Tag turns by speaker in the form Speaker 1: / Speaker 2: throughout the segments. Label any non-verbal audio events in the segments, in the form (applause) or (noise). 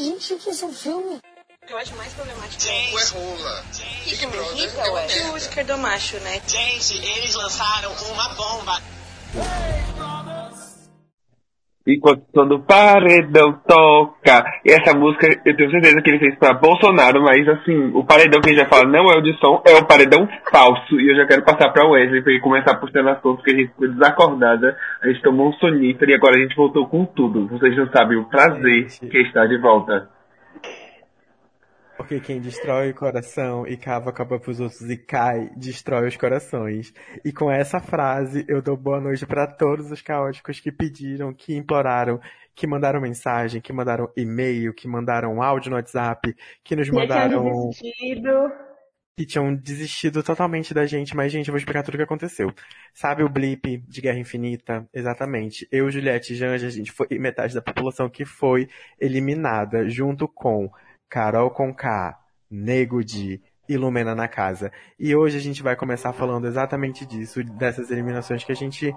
Speaker 1: Gente, o que é esse filme?
Speaker 2: Eu acho mais problemático.
Speaker 3: Gente, é rola.
Speaker 2: Big Brother rica, é uma merda. o Oscar do macho, né?
Speaker 3: Gente, eles lançaram uma bomba.
Speaker 4: E quando o paredão toca. E essa música, eu tenho certeza que ele fez pra Bolsonaro, mas assim, o paredão que ele já fala não é o de som, é o paredão falso. E eu já quero passar pra Wesley pra ele começar postando as coisas, porque a gente ficou desacordada, a gente tomou um sonífero e agora a gente voltou com tudo. Vocês não sabem o prazer que está de volta.
Speaker 5: Porque quem destrói o coração e cava capa pros outros e cai, destrói os corações. E com essa frase, eu dou boa noite para todos os caóticos que pediram, que imploraram, que mandaram mensagem, que mandaram e-mail, que mandaram áudio no WhatsApp, que nos mandaram.
Speaker 6: Desistido.
Speaker 5: Que tinham desistido totalmente da gente, mas, gente, eu vou explicar tudo o que aconteceu. Sabe o blip de Guerra Infinita? Exatamente. Eu, Juliette e Janja, a gente foi metade da população que foi eliminada, junto com Carol Conká, Nego de Ilumina na Casa. E hoje a gente vai começar falando exatamente disso, dessas eliminações que a gente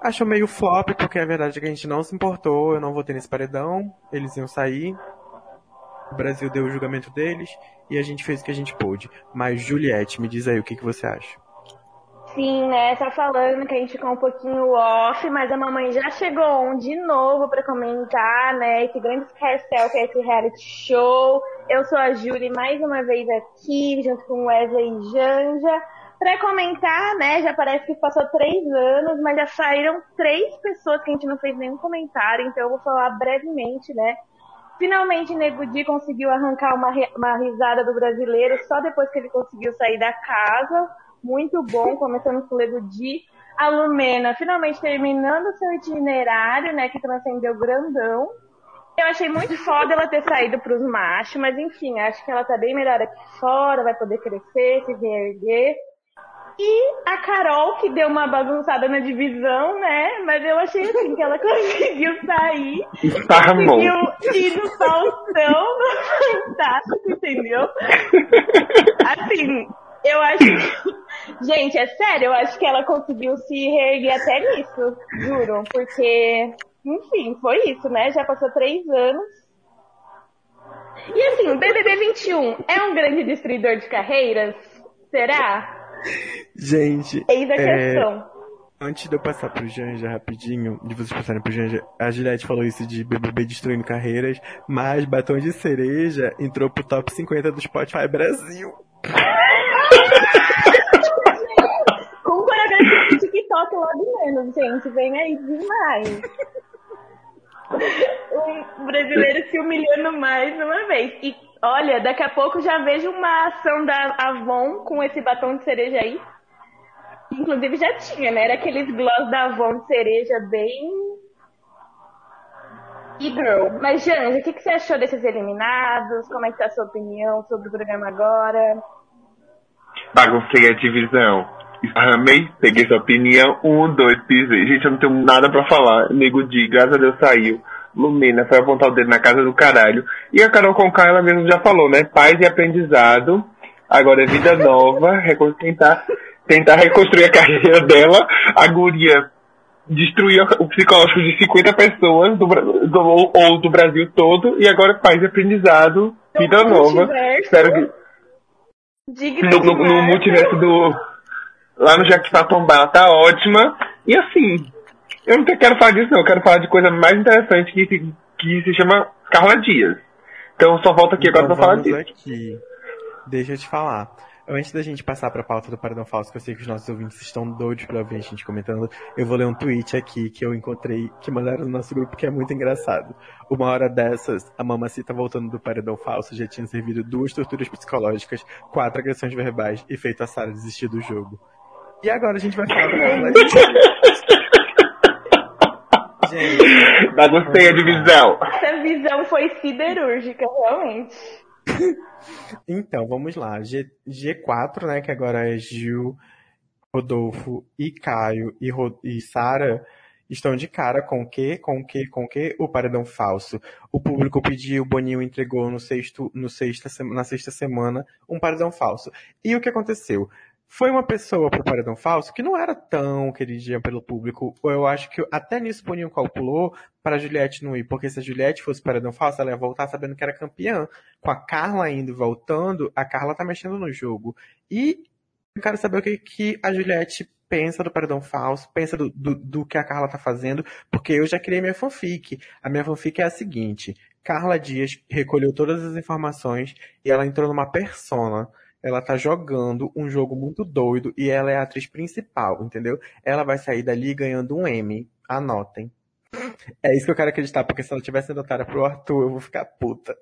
Speaker 5: achou meio flop, porque a verdade é que a gente não se importou, eu não votei nesse paredão, eles iam sair, o Brasil deu o julgamento deles, e a gente fez o que a gente pôde. Mas, Juliette, me diz aí o que, que você acha.
Speaker 6: Sim, né? Tá falando que a gente ficou um pouquinho off, mas a mamãe já chegou on de novo para comentar, né? Esse grande carcel que é esse reality show. Eu sou a Júlia mais uma vez aqui, junto com Wesley e Janja, para comentar, né? Já parece que passou três anos, mas já saíram três pessoas que a gente não fez nenhum comentário, então eu vou falar brevemente, né? Finalmente, Nego Di conseguiu arrancar uma, uma risada do brasileiro só depois que ele conseguiu sair da casa muito bom, começando com o Lego de a Lumena finalmente terminando seu itinerário, né, que transcendeu grandão. Eu achei muito (laughs) foda ela ter saído pros machos, mas enfim, acho que ela tá bem melhor aqui fora, vai poder crescer, se reerguer. E a Carol, que deu uma bagunçada na divisão, né? Mas eu achei assim que ela (laughs) conseguiu sair.
Speaker 4: Esparramou.
Speaker 6: Conseguiu ir no Faustão, (laughs) fantástico, entendeu? Assim, eu acho (laughs) Gente, é sério, eu acho que ela conseguiu se reerguer até nisso, juro. Porque, enfim, foi isso, né? Já passou três anos. E assim, o BBB 21 é um grande destruidor de carreiras? Será?
Speaker 5: Gente.
Speaker 6: Eis a
Speaker 5: é...
Speaker 6: questão.
Speaker 5: Antes de eu passar pro Janja rapidinho, de vocês passarem pro Janja, a Juliette falou isso de BBB destruindo carreiras, mas Batom de Cereja entrou pro top 50 do Spotify Brasil. (laughs)
Speaker 6: TikTok logo menos, gente. Vem aí demais. um brasileiro se humilhando mais uma vez. E olha, daqui a pouco já vejo uma ação da Avon com esse batom de cereja aí. Inclusive já tinha, né? Era aqueles gloss da Avon de cereja bem. E girl. Mas, Janja, o que, que você achou desses eliminados? Como é que tá a sua opinião sobre o programa agora?
Speaker 4: Baguncei a divisão. Esparramei, peguei sua opinião, um, dois, pisei. Gente, eu não tenho nada pra falar. Nego de, graças a Deus saiu. Lumena foi apontar o dedo na casa do caralho. E a Carol Conká, ela mesmo já falou, né? Paz e aprendizado. Agora é vida nova. tentar, tentar reconstruir a carreira dela. A guria destruiu o psicológico de 50 pessoas do, do, ou do Brasil todo. E agora paz e aprendizado. Vida nova. Espero que. No, no, no multiverso do lá no Jaquipatombá, ela tá ótima. E assim, eu não quero falar disso não, eu quero falar de coisa mais interessante que se, que se chama Carla Dias. Então só volto aqui
Speaker 5: então,
Speaker 4: agora pra falar disso.
Speaker 5: Aqui. Deixa eu te falar. Antes da gente passar para a pauta do Paradão Falso, que eu sei que os nossos ouvintes estão doidos para ver a gente comentando, eu vou ler um tweet aqui que eu encontrei, que mandaram no nosso grupo, que é muito engraçado. Uma hora dessas, a mamacita voltando do Paradão Falso já tinha servido duas torturas psicológicas, quatro agressões verbais e feito a Sara desistir do jogo. E agora a gente vai falar (laughs) da
Speaker 4: Gente. Baguncei a divisão.
Speaker 6: Essa visão foi siderúrgica, realmente.
Speaker 5: Então, vamos lá. G, G4, né, que agora é Gil, Rodolfo e Caio e, e Sara, estão de cara com o quê? Com o quê? Com o quê? O paredão falso. O público pediu, o Boninho entregou no sexto, no sexta, na sexta semana um paredão falso. E o que aconteceu? Foi uma pessoa pro paredão falso que não era tão queridinha pelo público. Eu acho que até nisso Boninho calculou para Juliette não ir, porque se a Juliette fosse paredão falso, ela ia voltar sabendo que era campeã. Com a Carla indo e voltando, a Carla tá mexendo no jogo. E eu quero saber o que, que a Juliette pensa do paredão falso, pensa do, do, do que a Carla tá fazendo, porque eu já criei minha fanfic. A minha fanfic é a seguinte: Carla Dias recolheu todas as informações e ela entrou numa persona ela tá jogando um jogo muito doido e ela é a atriz principal, entendeu? Ela vai sair dali ganhando um M. Anotem. É isso que eu quero acreditar, porque se ela tivesse sendo otária pro Arthur, eu vou ficar puta.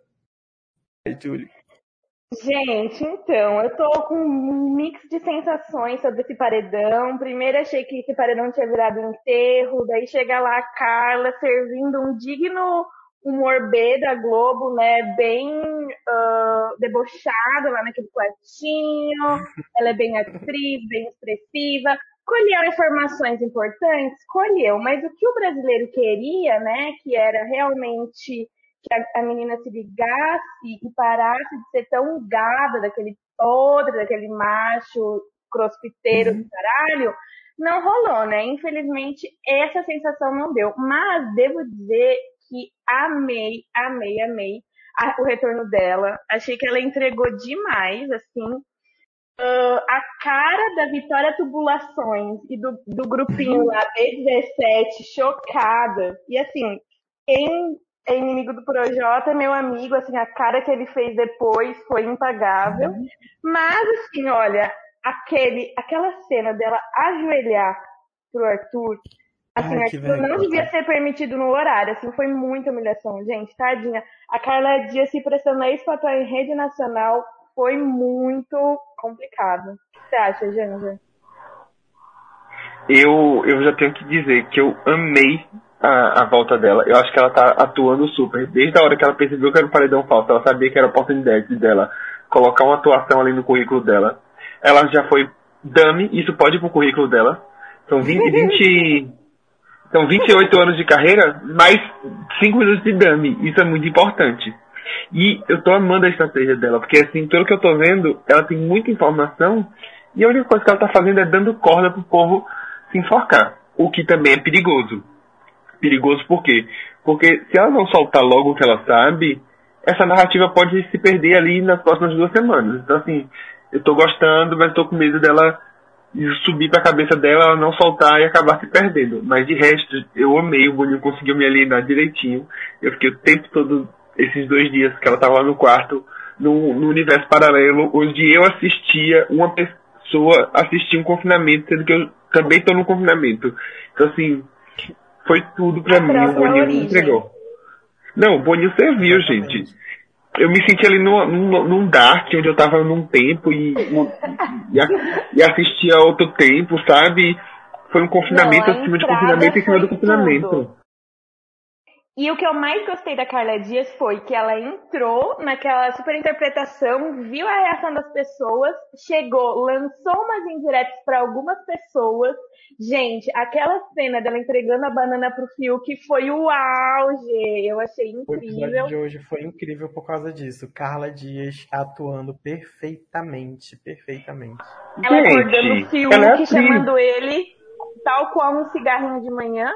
Speaker 5: Aí, Julie.
Speaker 6: Gente, então, eu tô com um mix de sensações sobre esse paredão. Primeiro achei que esse paredão tinha virado um enterro, daí chega lá a Carla servindo um digno humor B da Globo, né? Bem uh, debochada lá naquele quartinho. Ela é bem atriz, bem expressiva. Colheu informações importantes? Colheu. Mas o que o brasileiro queria, né? Que era realmente que a, a menina se ligasse e parasse de ser tão gada daquele podre, daquele macho crossfiteiro uhum. do caralho, não rolou, né? Infelizmente, essa sensação não deu. Mas devo dizer que amei, amei, amei a, o retorno dela. Achei que ela entregou demais, assim. Uh, a cara da Vitória Tubulações e do, do grupinho lá, B17, chocada. E assim, quem é inimigo do Projota é meu amigo, assim, a cara que ele fez depois foi impagável. Mas, assim, olha, aquele, aquela cena dela ajoelhar pro Arthur, Assim, Ai, aquilo não devia ser permitido no horário, assim, foi muita humilhação, gente, tadinha. A Carla Dias se prestando a ex-patrão em rede nacional foi muito complicado. O que você acha, Janja?
Speaker 4: Eu, eu já tenho que dizer que eu amei a, a volta dela. Eu acho que ela tá atuando super. Desde a hora que ela percebeu que era o paredão falso, ela sabia que era a oportunidade dela colocar uma atuação ali no currículo dela. Ela já foi dummy, isso pode ir pro currículo dela. São 20, 20 São 28 anos de carreira, mais 5 minutos de dummy. Isso é muito importante. E eu tô amando a estratégia dela, porque assim, pelo que eu tô vendo, ela tem muita informação e a única coisa que ela tá fazendo é dando corda pro povo se enforcar. O que também é perigoso. Perigoso por quê? Porque se ela não soltar logo o que ela sabe, essa narrativa pode se perder ali nas próximas duas semanas. Então assim, eu tô gostando, mas tô com medo dela e subir pra cabeça dela, ela não soltar e acabar se perdendo. Mas de resto, eu amei, o Boninho conseguiu me alienar direitinho. Eu fiquei o tempo todo, esses dois dias que ela tava lá no quarto, no, no universo paralelo, onde eu assistia uma pessoa assistir um confinamento, sendo que eu também tô no confinamento. Então assim, foi tudo pra mim, o Boninho me entregou. Não, o Boninho serviu, gente eu me senti ali no, num, num dark, onde eu tava num tempo e, e, e assistia outro tempo, sabe? Foi um confinamento Não, acima de confinamento em cima do confinamento. Tudo.
Speaker 6: E o que eu mais gostei da Carla Dias foi que ela entrou naquela super interpretação, viu a reação das pessoas, chegou, lançou umas indiretas para algumas pessoas. Gente, aquela cena dela entregando a banana pro Fiuk foi o auge. Eu achei incrível. O episódio
Speaker 5: de hoje foi incrível por causa disso. Carla Dias atuando perfeitamente, perfeitamente.
Speaker 6: Ela Gente, acordando o Fiuk, é chamando ele tal qual um cigarrinho de manhã.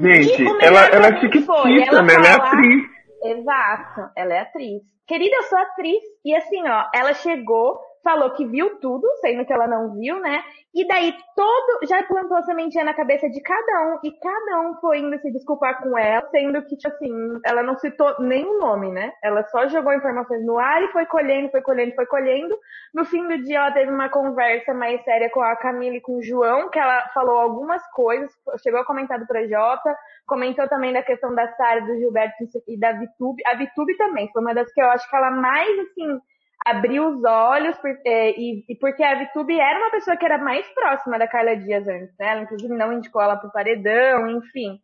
Speaker 4: Gente, ela, ela é fictícia, né? Ela é atriz.
Speaker 6: Exato, ela é atriz. Querida, eu sou atriz. E assim, ó, ela chegou falou que viu tudo, sendo que ela não viu, né? E daí todo, já plantou a sementinha na cabeça de cada um, e cada um foi indo se desculpar com ela, sendo que, tipo assim, ela não citou nenhum nome, né? Ela só jogou informações no ar e foi colhendo, foi colhendo, foi colhendo. No fim do dia, ela teve uma conversa mais séria com a Camila e com o João, que ela falou algumas coisas, chegou a comentar do Projota, comentou também da questão da Sara, do Gilberto e da Vitube. A Vitube também foi uma das que eu acho que ela mais, assim, abriu os olhos por, é, e, e, porque a VTube era uma pessoa que era mais próxima da Carla Dias antes, né? Ela inclusive não indicou ela pro paredão, enfim.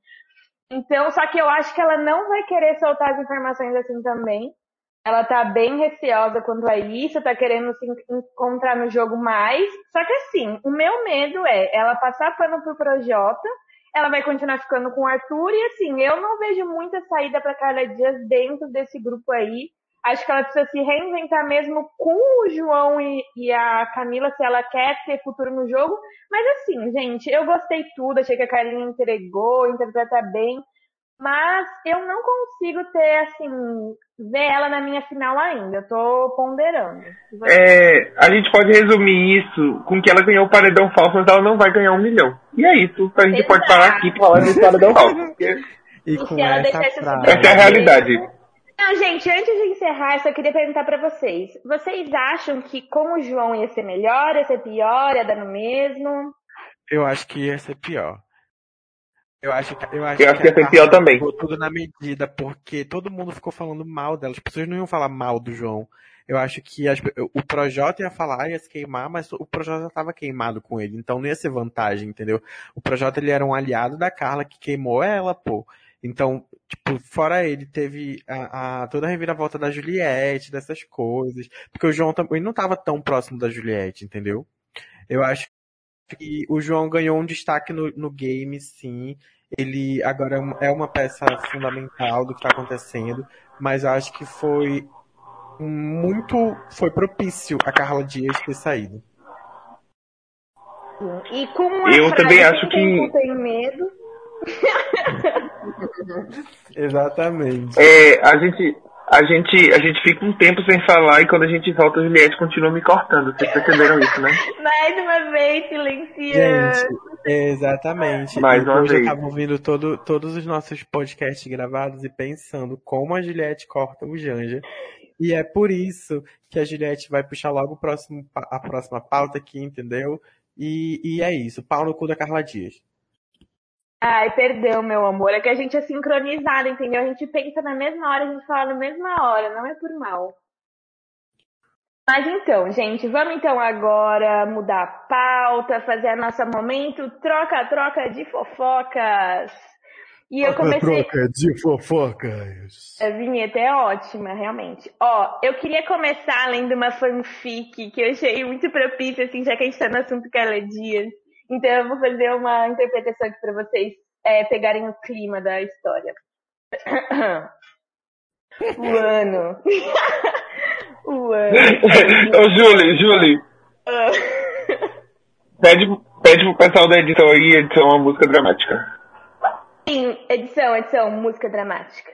Speaker 6: Então, só que eu acho que ela não vai querer soltar as informações assim também. Ela tá bem receosa quanto a isso, tá querendo se encontrar no jogo mais. Só que assim, o meu medo é ela passar pano pro Projota, ela vai continuar ficando com o Arthur, e assim, eu não vejo muita saída pra Carla Dias dentro desse grupo aí Acho que ela precisa se reinventar mesmo com o João e, e, a Camila, se ela quer ter futuro no jogo. Mas assim, gente, eu gostei tudo, achei que a Carlinha entregou, interpreta bem. Mas eu não consigo ter, assim, ver ela na minha final ainda. Eu tô ponderando.
Speaker 4: É, a gente pode resumir isso com que ela ganhou o paredão falso, mas ela não vai ganhar um milhão. E é isso. A gente Exato. pode parar aqui pra falar desse paredão falso.
Speaker 5: e com essa,
Speaker 4: essa é a realidade.
Speaker 6: Não, gente, antes de encerrar, eu só queria perguntar para vocês. Vocês acham que com o João ia ser melhor, ia ser pior, ia dar no mesmo?
Speaker 5: Eu acho que ia ser pior. Eu acho que, eu acho
Speaker 4: eu acho que, que ia ser pior também.
Speaker 5: tudo na medida, porque todo mundo ficou falando mal dela. As pessoas não iam falar mal do João. Eu acho que as, o Projota ia falar, ia se queimar, mas o Projota já estava queimado com ele, então não ia ser vantagem, entendeu? O Projota ele era um aliado da Carla que queimou ela, pô. Então, tipo, fora ele, teve a, a, toda a reviravolta da Juliette, dessas coisas. Porque o João também não estava tão próximo da Juliette, entendeu? Eu acho que o João ganhou um destaque no, no game, sim. Ele agora é uma peça fundamental do que está acontecendo, mas eu acho que foi muito, foi propício a Carla Dias ter saído.
Speaker 6: E com a
Speaker 4: eu também acho que
Speaker 6: tem medo (laughs)
Speaker 5: Exatamente.
Speaker 4: É, a gente, a gente, a gente fica um tempo sem falar e quando a gente volta, a Juliette continua me cortando. Vocês perceberam isso, né?
Speaker 6: Mais uma vez, silenciando.
Speaker 5: Exatamente.
Speaker 4: Mais uma vez.
Speaker 5: eu tava ouvindo todo, todos os nossos podcasts gravados e pensando como a Juliette corta o Janja. E é por isso que a Juliette vai puxar logo o próximo, a próxima pauta aqui, entendeu? E, e é isso. Pau no cu da Carla Dias.
Speaker 6: Ai, perdão, meu amor. É que a gente é sincronizado, entendeu? A gente pensa na mesma hora, a gente fala na mesma hora, não é por mal. Mas então, gente, vamos então agora mudar a pauta, fazer a nossa momento troca-troca de fofocas. E eu comecei.
Speaker 5: Troca de fofocas.
Speaker 6: A vinheta é ótima, realmente. Ó, eu queria começar lendo uma fanfic que eu achei muito propícia, assim, já que a gente tá no assunto Carla Dias. Então eu vou fazer uma interpretação aqui para vocês é, pegarem o clima da história. (coughs) o ano. (laughs) o ano.
Speaker 4: Ô, Julie, Julie. pede, pede pro pessoal da edição aí edição uma música dramática.
Speaker 6: Sim, edição, edição, música dramática.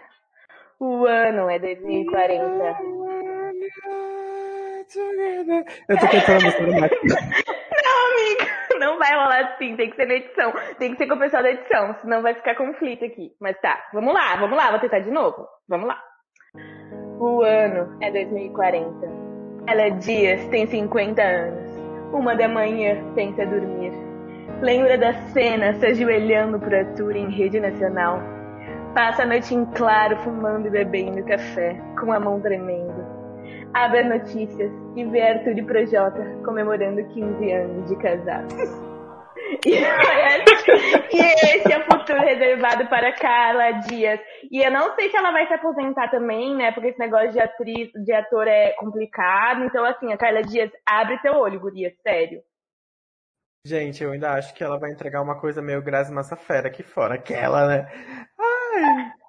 Speaker 6: O ano é 2040.
Speaker 5: Eu tô cantando a música dramática. (laughs)
Speaker 6: Não, amiga não vai rolar assim, tem que ser na edição. Tem que ser com o pessoal da edição, senão vai ficar conflito aqui. Mas tá, vamos lá, vamos lá, vou tentar de novo. Vamos lá. O ano é 2040. Ela é Dias, tem 50 anos. Uma da manhã, tenta dormir. Lembra da cena se ajoelhando por Arthur em rede nacional. Passa a noite em claro, fumando e bebendo café, com a mão tremendo abre as notícias e vê Arthur e Projota comemorando 15 anos de casados. (laughs) (laughs) E, esse é o futuro reservado para Carla Dias. E eu não sei se ela vai se aposentar também, né? Porque esse negócio de atriz, de ator é complicado. Então, assim, a Carla Dias, abre teu olho, guria, sério.
Speaker 5: Gente, eu ainda acho que ela vai entregar uma coisa meio Grazi Massafera aqui fora. Aquela, né? Ai.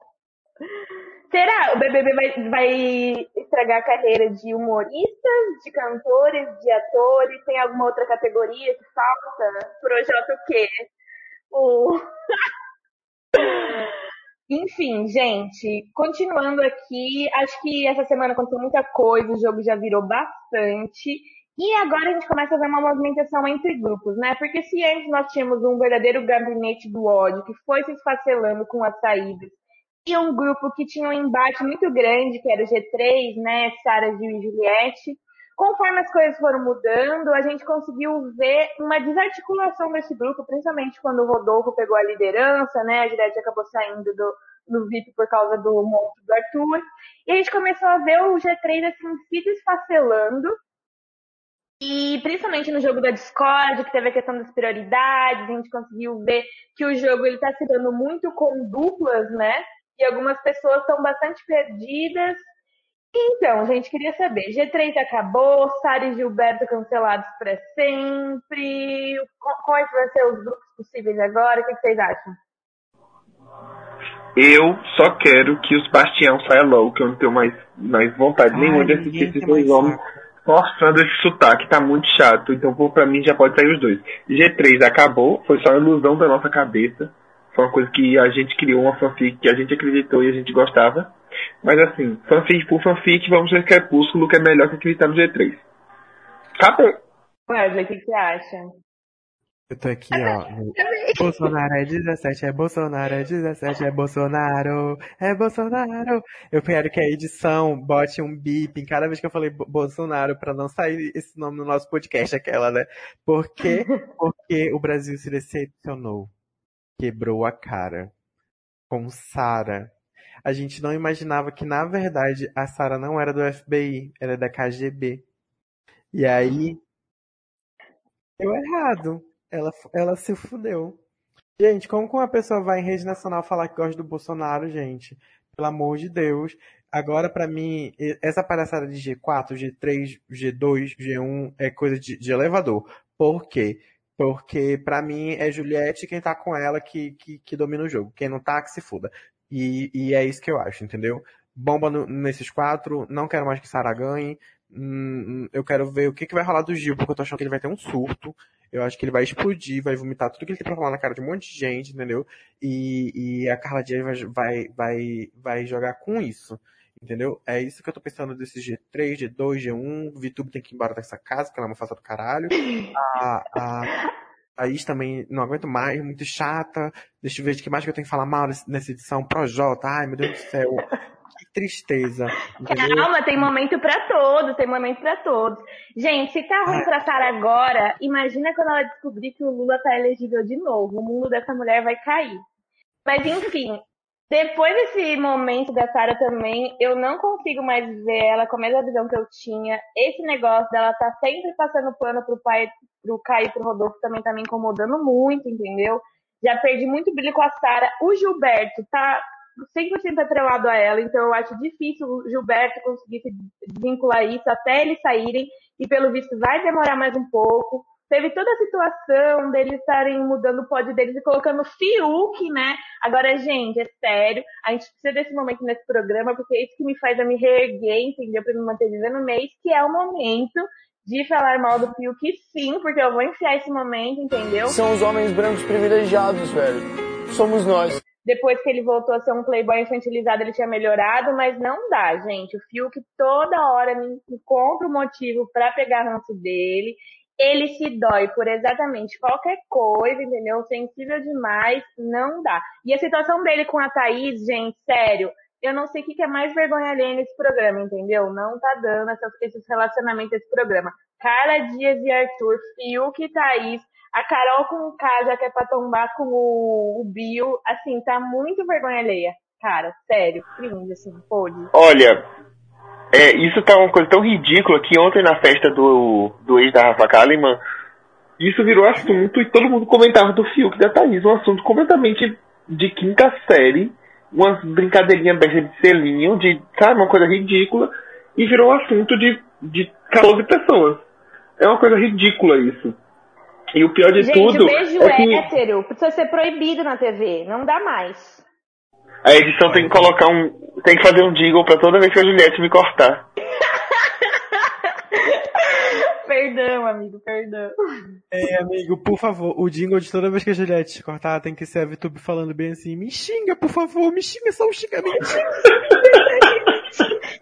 Speaker 6: Será? O BBB vai, vai estragar a carreira de humoristas, de cantores, de atores? Tem alguma outra categoria que falta? Projeto o quê? O... (laughs) Enfim, gente, continuando aqui, acho que essa semana aconteceu muita coisa, o jogo já virou bastante. E agora a gente começa a ver uma movimentação entre grupos, né? Porque se antes nós tínhamos um verdadeiro gabinete do ódio que foi se esfacelando com as saídas e um grupo que tinha um embate muito grande, que era o G3, né, Sara, Gil e Juliette. Conforme as coisas foram mudando, a gente conseguiu ver uma desarticulação desse grupo, principalmente quando o Rodolfo pegou a liderança, né, a Juliette acabou saindo do, do VIP por causa do monstro do Arthur. E a gente começou a ver o G3 assim se desfacelando. E principalmente no jogo da Discord, que teve a questão das prioridades, a gente conseguiu ver que o jogo ele está se dando muito com duplas, né? E algumas pessoas estão bastante perdidas. Então, gente, queria saber, G3 acabou, Sara e Gilberto cancelados para sempre, quais vão ser os grupos possíveis agora, o que, vocês acham?
Speaker 4: Eu só quero que os Bastião saia logo, que eu não tenho mais, mais vontade
Speaker 5: Ai,
Speaker 4: nenhuma de assistir esses dois homens mostrando esse sotaque, tá muito chato. Então, pra mim, já pode sair os dois. G3 acabou, foi só uma ilusão da nossa cabeça. Foi uma coisa que a gente criou, uma fanfic que a gente acreditou e a gente gostava. Mas assim, fanfic por fanfic, vamos ver Crepúsculo, que é melhor que acreditar no G3. Acabou.
Speaker 6: Wesley, o que que você acha?
Speaker 5: Eu tô aqui, ó. (laughs) Bolsonaro é 17, é Bolsonaro, é 17, é Bolsonaro, é Bolsonaro. Eu quero que a edição bote um bip em cada vez que eu falei Bo- Bolsonaro pra não sair esse nome no nosso podcast, aquela, né? Por quê? (laughs) Porque o Brasil se decepcionou. Quebrou a cara. Com Sara. A gente não imaginava que, na verdade, a Sara não era do FBI, era da KGB. E aí, deu errado. Ela, ela se fudeu. Gente, como que uma pessoa vai em rede nacional falar que gosta do Bolsonaro, gente? Pelo amor de Deus. Agora, pra mim, essa palhaçada de G4, G3, G2, G1 é coisa de, de elevador. Por quê? Porque, pra mim, é Juliette quem tá com ela que, que, que domina o jogo. Quem não tá, que se fuda. E, e é isso que eu acho, entendeu? Bomba no- nesses quatro, não quero mais que Sara ganhe. Hum, eu quero ver o que, que vai rolar do Gil, porque eu tô achando que ele vai ter um surto. Eu acho que ele vai explodir, vai vomitar tudo que ele tem pra falar na cara de um monte de gente, entendeu? E, e a Carla Dias vai, vai, vai, vai jogar com isso, entendeu? É isso que eu tô pensando desse G3, G2, G1. VTube tem que ir embora dessa casa, porque ela é uma faça do caralho. A, a Thaís também não aguento mais, muito chata. Deixa eu ver de que mais que eu tenho que falar mal nessa edição. Projota, ai meu Deus do céu. Que tristeza, entendeu?
Speaker 6: Calma, tem momento pra todos, tem momento pra todos. Gente, se tá ruim pra Sara agora, imagina quando ela descobrir que o Lula tá elegível de novo. O mundo dessa mulher vai cair. Mas enfim, depois desse momento da Sara também, eu não consigo mais ver ela com a mesma visão que eu tinha. Esse negócio dela tá sempre passando pano pro pai, pro Caio e pro Rodolfo também tá me incomodando muito, entendeu? Já perdi muito brilho com a Sara. O Gilberto tá 100% atrelado a ela, então eu acho difícil o Gilberto conseguir se desvincular isso até eles saírem, e pelo visto vai demorar mais um pouco. Teve toda a situação deles estarem mudando o pódio deles e colocando Fiuk, né? Agora, gente, é sério, a gente precisa desse momento nesse programa, porque é isso que me faz eu me reerguer, entendeu? Pra me manter vivendo o mês, que é o momento de falar mal do Fiuk, sim, porque eu vou enfiar esse momento, entendeu?
Speaker 1: São os homens brancos privilegiados, velho. Somos nós.
Speaker 6: depois que ele voltou a ser um playboy infantilizado, ele tinha melhorado, mas não dá, gente. O Fiuk toda hora me encontra um motivo pra pegar ranço dele. Ele se dói por exatamente qualquer coisa, entendeu? Sensível demais, não dá. E a situação dele com a Thaís, gente, sério, eu não sei o que é mais vergonha alheia nesse programa, entendeu? Não tá dando essas- esses relacionamentos nesse programa. Carla Dias e Arthur, Fiuk e Thaís, a Carol com o K que é pra tombar com o, o Bill, assim, tá muito vergonha alheia. Cara, sério, cringe, assim, pode.
Speaker 4: Olha, é, isso tá uma coisa tão ridícula que ontem na festa do, do ex da Rafa Kalimann, isso virou assunto e todo mundo comentava do Fiuk da Thaís, um assunto completamente de quinta série, uma brincadeirinha besta de selinho, de, sabe, uma coisa ridícula, e virou assunto de, de 14 pessoas. É uma coisa ridícula isso. E o pior de
Speaker 6: Gente,
Speaker 4: tudo
Speaker 6: o beijo
Speaker 4: é que
Speaker 6: hétero precisa ser proibido na TV, não dá mais.
Speaker 4: a edição tem que colocar um. Tem que fazer um jingle pra toda vez que a Juliette me cortar. (laughs)
Speaker 6: perdão, amigo, perdão.
Speaker 5: É, amigo, por favor, o jingle de toda vez que a Juliette te cortar tem que ser a VTube falando bem assim, me xinga, por favor, me xinga, só um xingamento. (laughs)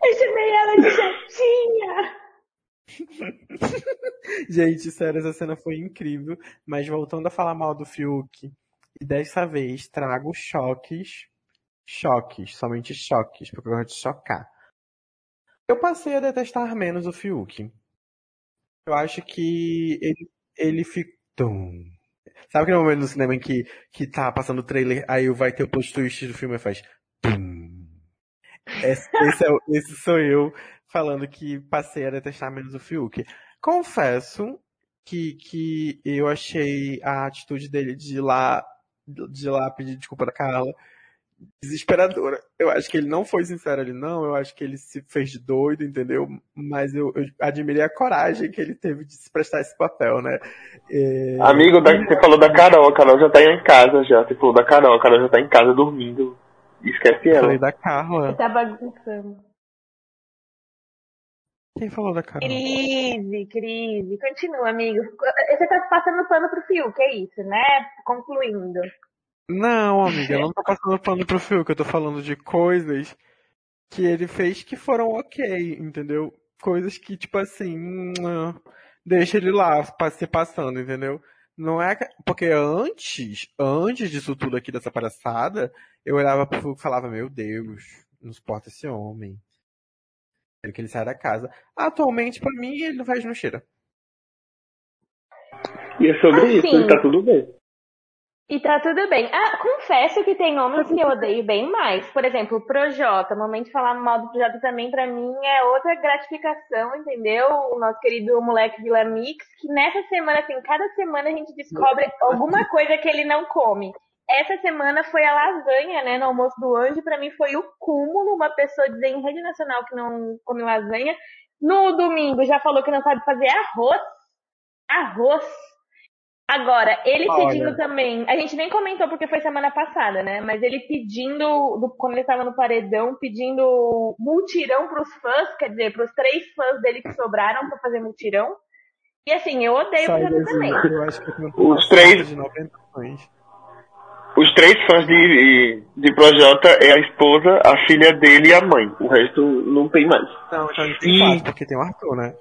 Speaker 6: Eu chamei ela de gatinha. (laughs)
Speaker 5: Gente, sério, essa cena foi incrível. Mas voltando a falar mal do Fiuk, e dessa vez trago choques. Choques, somente choques, porque eu gosto de chocar. Eu passei a detestar menos o Fiuk. Eu acho que ele, ele ficou. Sabe aquele momento no cinema em que, que tá passando o trailer, aí vai ter o plot twist do filme e faz. Tum. Esse, (laughs) esse, é, esse sou eu falando que passei a detestar menos o Fiuk. Confesso que, que eu achei a atitude dele de ir lá, de ir lá pedir desculpa da Carla desesperadora. Eu acho que ele não foi sincero ali, não. Eu acho que ele se fez de doido, entendeu? Mas eu, eu admirei a coragem que ele teve de se prestar esse papel, né? É,
Speaker 4: Amigo, da, você falou da Carol, a Carol já tá em casa já. Você falou da Carol, a Carol já tá em casa dormindo. Esquece
Speaker 5: Eu
Speaker 4: ela.
Speaker 5: falei da Carla.
Speaker 6: Tá bagunçando.
Speaker 5: Quem falou da Carla?
Speaker 6: Crise, crise. Continua, amigo. Você tá passando pano pro fio, que é isso, né? Concluindo.
Speaker 5: Não, amiga, eu (laughs) não tô passando pano pro Phil, que eu tô falando de coisas que ele fez que foram ok, entendeu? Coisas que, tipo assim, hum, deixa ele lá se passando, entendeu? Não é que- porque antes, antes disso tudo aqui dessa palhaçada, eu olhava pro Phil e falava, meu Deus, não suporta esse homem. Quero que ele saia da casa. Atualmente, pra mim, ele não faz não cheira.
Speaker 4: E é sobre
Speaker 6: Assim.
Speaker 4: isso, e tá tudo bem.
Speaker 6: E tá tudo bem. Ah, confesso que tem homens que eu odeio bem mais. Por exemplo, o Projota. O momento de falar mal do Projota também, pra mim, é outra gratificação, entendeu? O nosso querido moleque Vila Mix, que nessa semana, assim, cada semana a gente descobre alguma coisa que ele não come. Essa semana foi a lasanha, né, no almoço do anjo. Pra mim foi o cúmulo, uma pessoa dizer em rede nacional que não come lasanha. No domingo já falou que não sabe fazer arroz. Arroz. Agora, ele
Speaker 5: Olha.
Speaker 6: pedindo também. A gente nem comentou porque foi semana passada, né? Mas ele pedindo, do- quando ele estava no paredão, pedindo multirão pros fãs, quer dizer, pros três fãs dele que sobraram pra fazer multirão. E assim, eu odeio o
Speaker 5: Sai desse-
Speaker 6: também.
Speaker 5: Eu acho que eu
Speaker 4: Os três-
Speaker 5: de 90 milhões.
Speaker 4: Os três fãs de, de Projota é a esposa, a filha dele e a mãe. O resto não tem mais.
Speaker 5: Não, então ele tem
Speaker 4: E-
Speaker 5: quatro, porque tem o Arthur, né?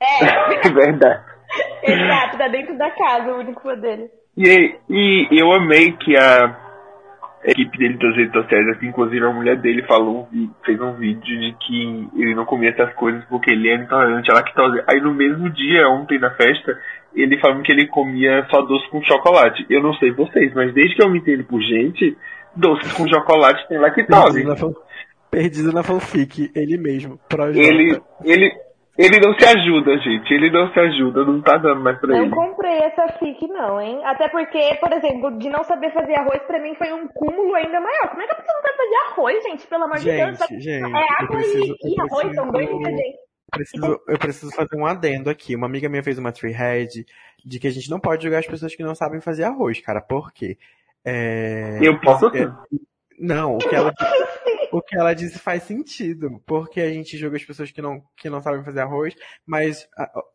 Speaker 6: É, (laughs)
Speaker 4: É verdade. (laughs)
Speaker 6: exato, tá dentro da casa, o único dele.
Speaker 4: E, e eu amei que a equipe dele das redes sociais, assim, inclusive a mulher dele falou, vi- fez um vídeo de que ele não comia essas coisas porque ele é intolerante à lactose. Aí no mesmo dia, ontem na festa, ele falou que ele comia só doce com chocolate. Eu não sei vocês, mas desde que eu me entendo por gente, doces com chocolate tem lactose.
Speaker 5: Perdido na, fan- perdido na fanfic, ele mesmo.
Speaker 4: Ele, ele, ele não se ajuda, gente. Ele não se ajuda, não tá dando mais pra
Speaker 6: Não
Speaker 4: ele.
Speaker 6: comprei essa fic, não, hein? Até porque, por exemplo, de não saber fazer arroz, pra mim foi um cúmulo ainda maior. Como é que a pessoa não sabe fazer arroz, gente? Pelo amor de Deus.
Speaker 5: Gente, gente,
Speaker 6: é água
Speaker 5: preciso-
Speaker 6: e, e arroz, são dois ingredientes.
Speaker 5: Preciso, eu preciso fazer um adendo aqui. Uma amiga minha fez uma thread de que a gente não pode julgar as pessoas que não sabem fazer arroz, cara. Por quê? É,
Speaker 4: Eu posso
Speaker 5: é, Não, o que ela (laughs) o que ela disse faz sentido, porque a gente julga as pessoas que não que não sabem fazer arroz, mas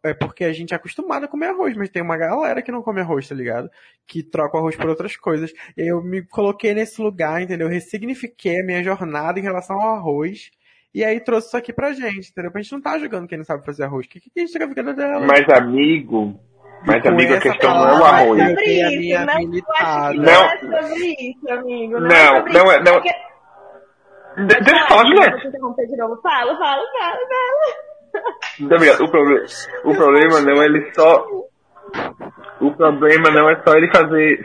Speaker 5: é porque a gente é acostumado a comer arroz, mas tem uma galera que não come arroz, tá ligado? Que troca o arroz por outras coisas. E aí eu me coloquei nesse lugar, entendeu? Eu ressignifiquei a minha jornada em relação ao arroz. E aí trouxe isso aqui pra gente, entendeu? A gente não tá julgando quem não sabe fazer arroz. O que, que a gente tá ficando dela?
Speaker 4: Mas amigo, mas amigo, a questão não é o arroz.
Speaker 5: eu
Speaker 6: Sobre isso,
Speaker 5: minha
Speaker 6: não. Não,
Speaker 4: Não.
Speaker 6: é sobre isso, amigo. Não,
Speaker 4: Não,
Speaker 6: é sobre
Speaker 4: não
Speaker 6: isso.
Speaker 4: é- não-
Speaker 6: Porque-
Speaker 4: De- Deixa eu
Speaker 6: Fala,
Speaker 4: falar, Juliette.
Speaker 6: vou te interromper de novo. Fala, fala, fala, fala.
Speaker 4: Muito obrigado. O, proble- o problema não é ele só. O problema não é só ele fazer.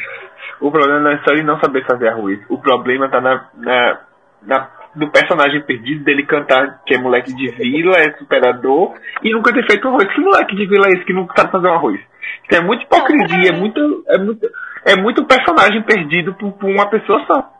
Speaker 4: O problema não é só ele não saber fazer arroz. O problema tá na, na, na- do personagem perdido dele cantar que é moleque de vila, é superador e nunca ter feito arroz. Que moleque de vila é esse que não sabe fazer um arroz? Isso é muita hipocrisia, é muito, é muito, é muito personagem perdido por, por uma pessoa só.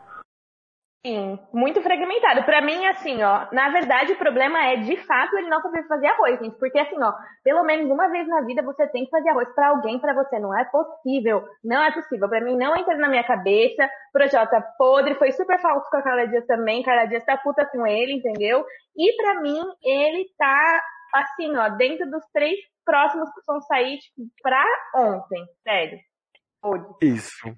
Speaker 6: Sim, muito fragmentado. Pra mim, assim, ó, na verdade o problema é de fato ele não saber fazer arroz, gente. Porque assim, ó, pelo menos uma vez na vida você tem que fazer arroz pra alguém, pra você. Não é possível. Não é possível. Pra mim não entra na minha cabeça. Projota podre, foi super falso com a Carla Dias também. Carla Dias tá puta com ele, entendeu? E pra mim, ele tá, assim, ó, dentro dos três próximos que vão sair, tipo, pra ontem. Sério. Hoje.
Speaker 5: Isso.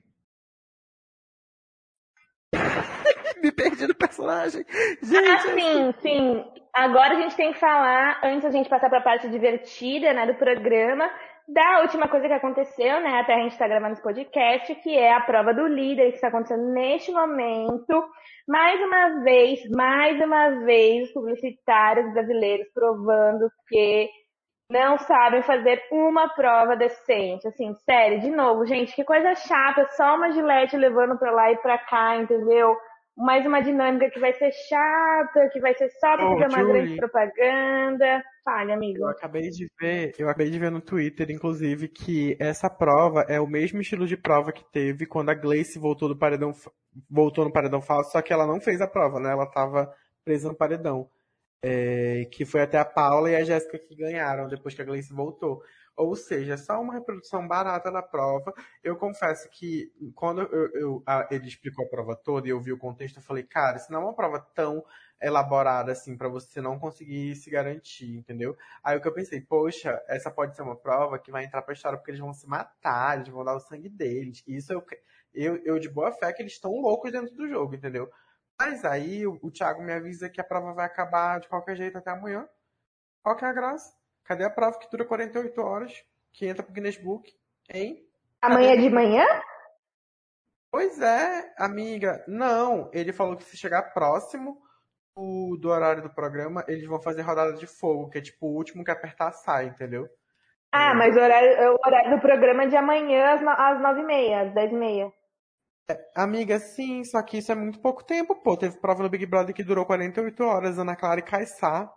Speaker 5: Me perdi no personagem. Gente,
Speaker 6: Ah, sim, sim. Agora a gente tem que falar, antes da gente passar para a parte divertida, né, do programa, da última coisa que aconteceu, né, até a gente está gravando esse podcast, que é a prova do líder que está acontecendo neste momento. Mais uma vez, mais uma vez, os publicitários brasileiros provando que não sabem fazer uma prova decente. Assim, sério, de novo, gente, que coisa chata, só uma gilete levando pra lá e pra cá, entendeu? Mais uma dinâmica que vai ser chata, que vai ser só pra
Speaker 5: Ô,
Speaker 6: fazer uma
Speaker 5: Julie.
Speaker 6: grande propaganda. Fale, amigo.
Speaker 5: Eu acabei de ver, eu acabei de ver no Twitter, inclusive, que essa prova é o mesmo estilo de prova que teve quando a Gleice voltou do paredão, voltou no paredão falso, só que ela não fez a prova, né? Ela tava presa no paredão. é, que foi até a Paula e a Jéssica que ganharam depois que a Gleice voltou. Ou seja, só uma reprodução barata da prova. Eu confesso que quando eu, eu, a, ele explicou a prova toda e eu vi o contexto, eu falei, cara, isso não é uma prova tão elaborada assim para você não conseguir se garantir, entendeu? Aí o que eu pensei, poxa, essa pode ser uma prova que vai entrar pra história porque eles vão se matar, eles vão dar o sangue deles. Isso eu, eu, eu de boa fé que eles estão loucos dentro do jogo, entendeu? Mas aí o, o Thiago me avisa que a prova vai acabar de qualquer jeito até amanhã. Qual que é a graça? Cadê a prova que dura 48 horas, que entra pro Guinness Book, hein?
Speaker 6: Amanhã de manhã?
Speaker 5: Pois é, amiga. Não, ele falou que se chegar próximo do, do horário do programa, eles vão fazer rodada de fogo, que é tipo o último que apertar sai, entendeu?
Speaker 6: Ah, mas o horário, o horário do programa é de amanhã às, no, às 9h30, às 10h30.
Speaker 5: É, amiga, sim, só que isso é muito pouco tempo, pô. Teve prova no Big Brother que durou 48 horas, Ana Clara e Caissá.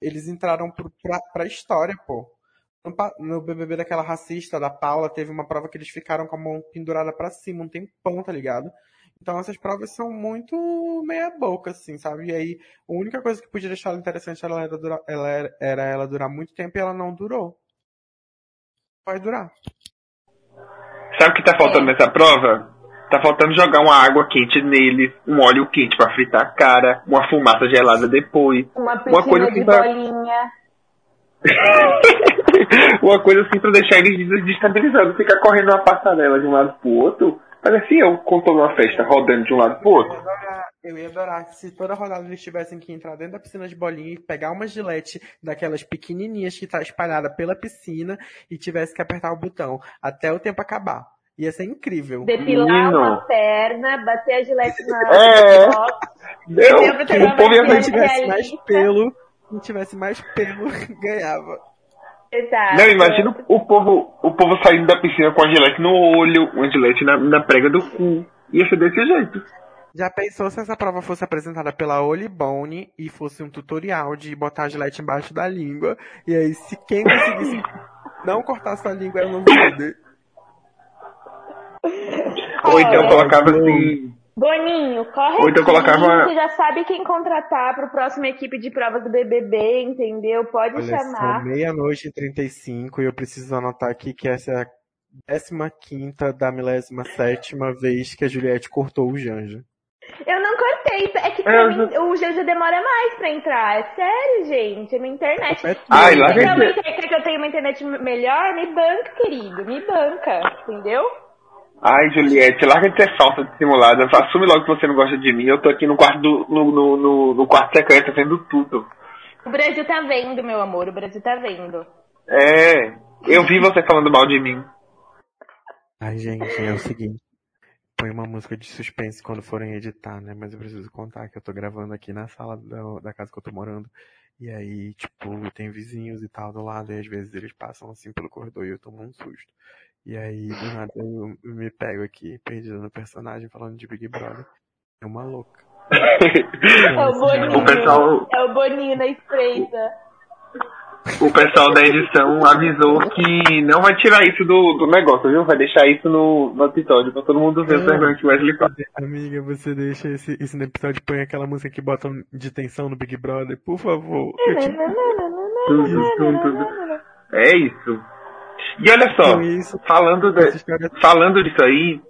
Speaker 5: Eles entraram pro, pra, pra história, pô. No, no BBB daquela racista, da Paula, teve uma prova que eles ficaram com a mão pendurada pra cima um tempão, tá ligado? Então essas provas são muito meia boca, assim, sabe? E aí, a única coisa que podia deixar ela interessante ela era, durar, ela era, era ela durar muito tempo e ela não durou. Vai durar.
Speaker 4: Sabe o que tá faltando nessa prova? Tá faltando jogar uma água quente nele, um óleo quente pra fritar a cara, uma fumaça gelada depois.
Speaker 6: Uma piscina
Speaker 4: uma coisa
Speaker 6: de
Speaker 4: assim pra...
Speaker 6: bolinha. (laughs)
Speaker 4: uma coisa assim pra deixar ele desestabilizado. Ficar correndo uma passarela de um lado pro outro. Parece eu quando numa festa, rodando de um lado pro outro.
Speaker 5: Eu ia, adorar, adorar se toda rodada eles tivessem que entrar dentro da piscina de bolinha e pegar uma gilete daquelas pequenininhas que tá espalhada pela piscina e tivesse que apertar o botão até o tempo acabar. Ia ser incrível.
Speaker 6: Depilar
Speaker 4: Menino.
Speaker 6: uma perna, bater a gilete na
Speaker 4: É.
Speaker 6: vou
Speaker 4: que o povo ia
Speaker 5: Quem tivesse mais pelo, quem tivesse mais pelo, ganhava.
Speaker 6: Exato.
Speaker 4: Não, imagina o povo, o povo saindo da piscina com a gilete no olho, uma gilete na, na prega do cu. Ia ser desse jeito.
Speaker 5: Já pensou se essa prova fosse apresentada pela Olibone e fosse um tutorial de botar a gilete embaixo da língua? E aí, se quem conseguisse (laughs) não cortar sua língua era o novo líder.
Speaker 4: Ou então colocava assim.
Speaker 6: Boninho, corre
Speaker 4: Ou então
Speaker 6: aqui,
Speaker 4: colocava-
Speaker 6: Você já sabe quem contratar para a próxima equipe de provas do BBB, entendeu? Pode
Speaker 5: Olha,
Speaker 6: chamar.
Speaker 5: meia-noite e 35 e eu preciso anotar aqui que essa é a 15 da milésima sétima vez que a Juliette cortou o Janja.
Speaker 6: Eu não cortei, é que pra
Speaker 4: É,
Speaker 6: mim, o GG demora mais pra entrar. É sério, gente. É minha internet.
Speaker 5: É.
Speaker 4: Ai, lá
Speaker 6: que, que eu tenha uma internet melhor? Me banca, querido. Me banca. Entendeu?
Speaker 4: Ai, Juliette, larga de ser falsa dissimulada. Assume logo que você não gosta de mim. Eu tô aqui no quarto do, no, no, no, no quarto secreto vendo tudo.
Speaker 6: O Brasil tá vendo, meu amor. O Brasil tá vendo.
Speaker 4: É, eu vi você falando mal de mim.
Speaker 5: Ai, gente, é o seguinte. Põe uma música de suspense quando forem editar, né? Mas eu preciso contar que eu tô gravando aqui na sala da, da casa que eu tô morando. E aí, tipo, tem vizinhos e tal do lado, e às vezes eles passam assim pelo corredor e eu tomo um susto. E aí, do nada, eu me pego aqui, perdido no personagem, falando de Big Brother. É uma louca. (laughs)
Speaker 6: É o Boninho.
Speaker 4: O pessoal-
Speaker 6: É o Boninho na espreita.
Speaker 4: O pessoal da edição avisou que não vai tirar isso do, do negócio, viu? Vai deixar isso no, no episódio pra todo mundo ver o vergonha que o Wesley faz.
Speaker 5: Amiga, você deixa esse, esse no episódio, põe aquela música que botam de tensão no Big Brother, por favor. Te
Speaker 4: Tudo, tudo, tudo. É isso. E olha só,
Speaker 5: isso,
Speaker 4: falando, de- falando disso aí.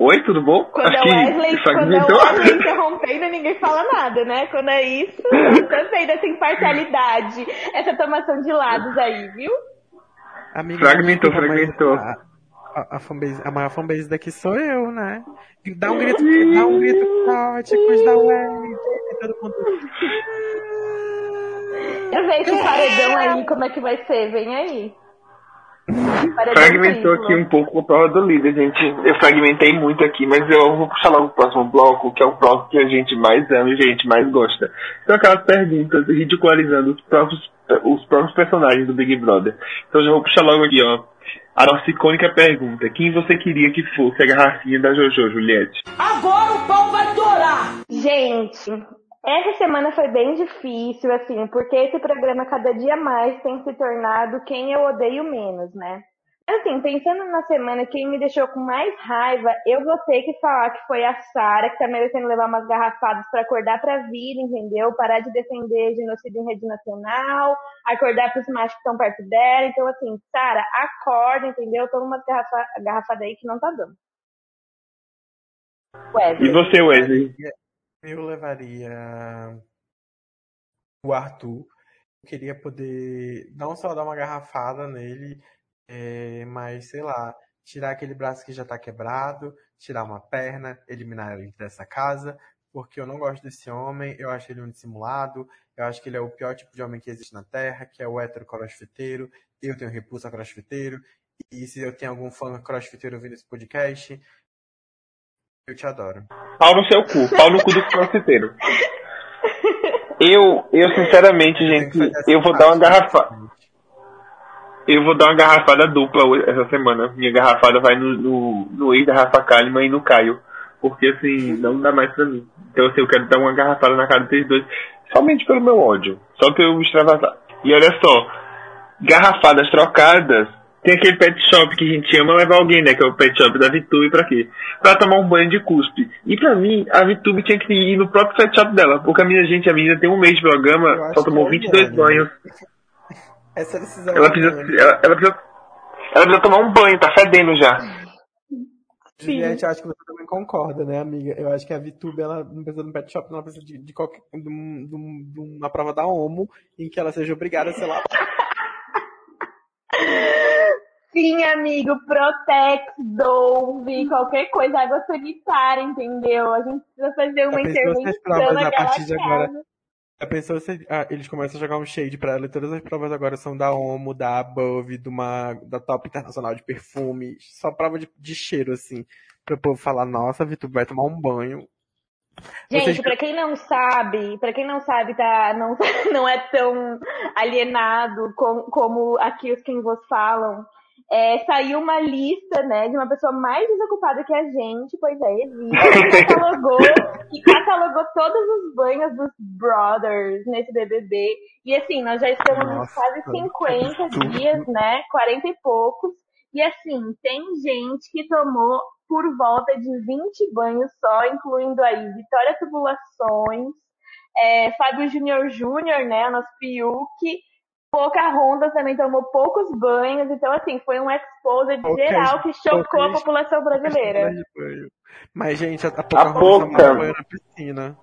Speaker 4: Oi, tudo bom?
Speaker 6: Quando é o Wesley, quando é o Wesley interrompendo, ninguém fala nada, né? Quando é isso, eu gostei dessa imparcialidade, essa tomação de lados aí, viu?
Speaker 5: Amiga,
Speaker 4: Fragmentou, fragmentou.
Speaker 5: A, a, a, fanbase, a maior fanbase daqui sou eu, né? Dá um grito, dá um grito forte, coisa da Wendy, todo mundo.
Speaker 6: Eu vejo esse paredão aí, como é que vai ser? Vem aí. (laughs)
Speaker 4: Fragmentou aqui um pouco a prova do líder, gente. Eu fragmentei muito aqui, mas eu vou puxar logo o próximo bloco, que é o bloco que a gente mais ama e a gente mais gosta. São aquelas perguntas ridicularizando os próprios, os próprios personagens do Big Brother. Então já vou puxar logo aqui, ó. A nossa icônica pergunta: quem você queria que fosse a garrafinha da Jojo, Juliette?
Speaker 6: Gente, essa semana foi bem difícil, assim, porque esse programa cada dia mais tem se tornado quem eu odeio menos, né? Assim, pensando na semana, quem me deixou com mais raiva, eu vou ter que falar que foi a Sara, que tá merecendo levar umas garrafadas para acordar pra vida, entendeu? Parar de defender genocídio em rede nacional, acordar pros machos que estão perto dela. Então, assim, Sara, acorda, entendeu? Toma uma garrafa, garrafada aí que não tá dando. Wesley.
Speaker 4: E você, Wesley?
Speaker 5: Eu levaria o Arthur. Eu queria poder não só dar uma garrafada nele, é, mas sei lá, tirar aquele braço que já tá quebrado, tirar uma perna, eliminar ele dessa casa, porque eu não gosto desse homem, eu acho ele um dissimulado, eu acho que ele é o pior tipo de homem que existe na Terra, que é o hétero crossfiteiro, eu tenho repulsa crossfiteiro, e se eu tenho algum fã crossfiteiro ouvindo esse podcast, eu te adoro.
Speaker 4: Pau no seu cu, pau no cu do crossfiteiro. Eu, eu sinceramente, gente, eu vou dar uma
Speaker 5: parte,
Speaker 4: garrafa,
Speaker 5: gente.
Speaker 4: eu vou dar uma garrafada dupla essa semana. Minha garrafada vai no, no, no ex da Rafa Kalimann e no Caio. Porque assim, não dá mais pra mim. Então assim, eu quero dar uma garrafada na cara desses dois. Somente pelo meu ódio. Só pra eu extravasar. E olha só, garrafadas trocadas. Tem aquele pet shop que a gente ama levar alguém, né? Que é o pet shop da Vitube pra quê? Pra tomar um banho de cuspe. E pra mim, a Vitube tinha que ir no próprio pet shop dela. Porque a minha gente, a menina tem um mês de programa, só tomou
Speaker 5: é
Speaker 4: 22
Speaker 5: unânime.
Speaker 4: banhos. (laughs)
Speaker 5: Essa decisão
Speaker 4: Ela
Speaker 5: é
Speaker 4: precisa, ela, ela precisa, ela precisa tomar um banho, tá fedendo já.
Speaker 5: Juliette, acho que você também concorda, né, amiga? Eu acho que a VTube, ela não precisa de um pet shop, não, ela precisa de, de, qualquer, de, um- de um- de uma prova da OMO em que ela seja obrigada a ser lá. (laughs)
Speaker 6: Sim, amigo, Protex, Dove, qualquer coisa, água sanitária, entendeu? A gente precisa fazer uma
Speaker 5: as
Speaker 6: intervenção
Speaker 5: provas a
Speaker 6: naquela
Speaker 5: partir de agora. A pessoa, se, ah, eles começam a jogar um shade pra ela e todas as provas agora são da OMO, da Above, de uma, da Top Internacional de Perfume, só prova de, de cheiro, assim, pra o povo falar, nossa, Vitor, vai tomar um banho.
Speaker 6: Gente,
Speaker 5: Vocês-
Speaker 6: pra quem não sabe, para quem não sabe, tá, não, (laughs) não é tão alienado com- como aqui os quem vos falam. É, saiu uma lista, né, de uma pessoa mais desocupada que a gente, pois é, existe, (laughs) que catalogou, que catalogou todos os banhos dos brothers nesse BBB. E assim, nós já estamos em
Speaker 5: Nossa,
Speaker 6: quase
Speaker 5: que
Speaker 6: 50
Speaker 5: absurdo.
Speaker 6: dias, né, 40 e poucos. E assim, tem gente que tomou por volta de 20 banhos só, incluindo aí Vitória Tubulações, é, Fábio Júnior Júnior, né, nosso Fiuk, Pocahontas também tomou poucos banhos, então assim, foi um exposed
Speaker 5: Poucas-
Speaker 6: geral que chocou a população brasileira.
Speaker 5: Mas, gente, a, a Pocahontas
Speaker 4: Poca.
Speaker 5: tomou banho na piscina.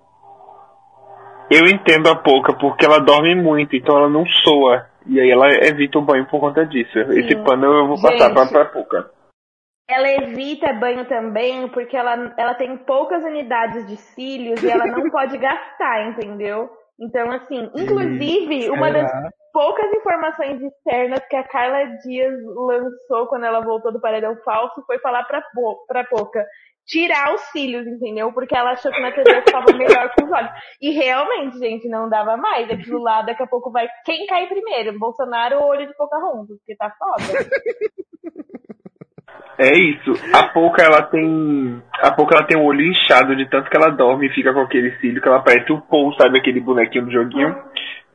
Speaker 4: Eu entendo a Poca porque ela dorme muito, então ela não soa. E aí ela evita o banho por conta disso. Esse pano eu vou passar
Speaker 6: Gente.
Speaker 4: pra, pra Poca.
Speaker 6: Ela evita banho também porque ela, ela tem poucas unidades de cílios e ela não (laughs) pode gastar, entendeu? Então, assim, inclusive, uma das poucas informações externas que a Carla Dias lançou quando ela voltou do Paredão Falso foi falar pra, pra Poca tirar os cílios, entendeu? Porque ela achou que na TV ficava melhor com os olhos. E realmente, gente, não dava mais. Aquilo lá, daqui a pouco vai. Quem cai primeiro? Bolsonaro ou olho de Pocahontas? Porque tá foda. (laughs)
Speaker 4: É isso. A Poca ela tem. A Poca ela tem o olho inchado de tanto que ela dorme e fica com aquele cílio que ela parece o Paul, sabe aquele bonequinho do joguinho?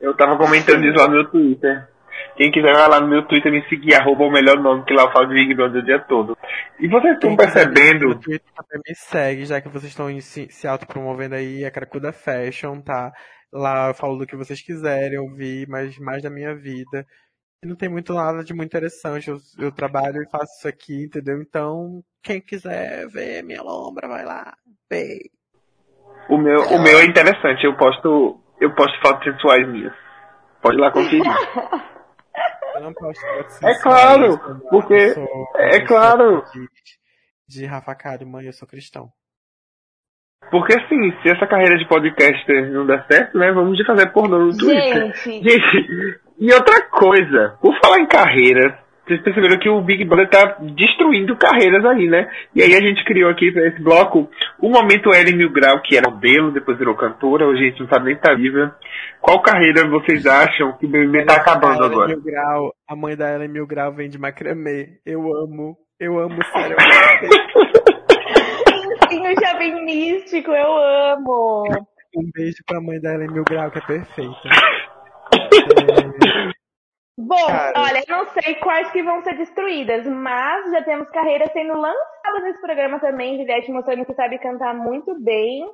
Speaker 4: Eu tava comentando isso lá no meu Twitter. Quem quiser vai lá no meu Twitter me seguir, arroba o melhor nome que lá eu falo de Big Brother o dia todo. E vocês estão percebendo
Speaker 5: no Twitter também me segue, já que vocês estão se, se autopromovendo aí, a Cracuda Fashion, tá? Lá eu falo do que vocês quiserem ouvir, mas mais da minha vida. Não tem muito nada de muito interessante. Eu, eu trabalho e faço isso aqui, entendeu? Então, quem quiser ver minha lombra, vai lá. Vê.
Speaker 4: O meu, o meu é interessante, eu posto, eu posto fotos sensuais minhas. Pode ir lá conferir. (laughs)
Speaker 5: Eu não posso fotos
Speaker 4: É
Speaker 5: sensuais,
Speaker 4: claro,
Speaker 5: eu
Speaker 4: porque-
Speaker 5: sou-
Speaker 4: é claro.
Speaker 5: De, de Rafa Kalimann, eu sou cristão.
Speaker 4: Porque assim, se essa carreira de podcaster não der certo, né, vamos de fazer pornô no Twitter.
Speaker 6: Gente,
Speaker 4: Gente, e outra coisa, por falar em carreiras, vocês perceberam que o Big Brother tá destruindo carreiras aí, né? E aí a gente criou aqui pra esse bloco o momento Ellen Mil Grau, que era modelo, depois virou cantora, hoje a gente não sabe nem tá viva. Qual carreira vocês acham que o BBB tá acabando agora?
Speaker 5: Mil Grau, a mãe da Ellen Mil Grau vem de macramê. Eu amo, eu amo, sério.
Speaker 6: Pinho Jovem Místico, eu amo.
Speaker 5: Um beijo pra mãe da Ellen Mil Grau, que é perfeita. É, (laughs) (laughs)
Speaker 6: Bom,
Speaker 5: Cara.
Speaker 6: olha, eu não sei quais que vão ser destruídas, mas já temos carreiras sendo lançadas nesse programa também, Juliette mostrando que sabe cantar muito bem.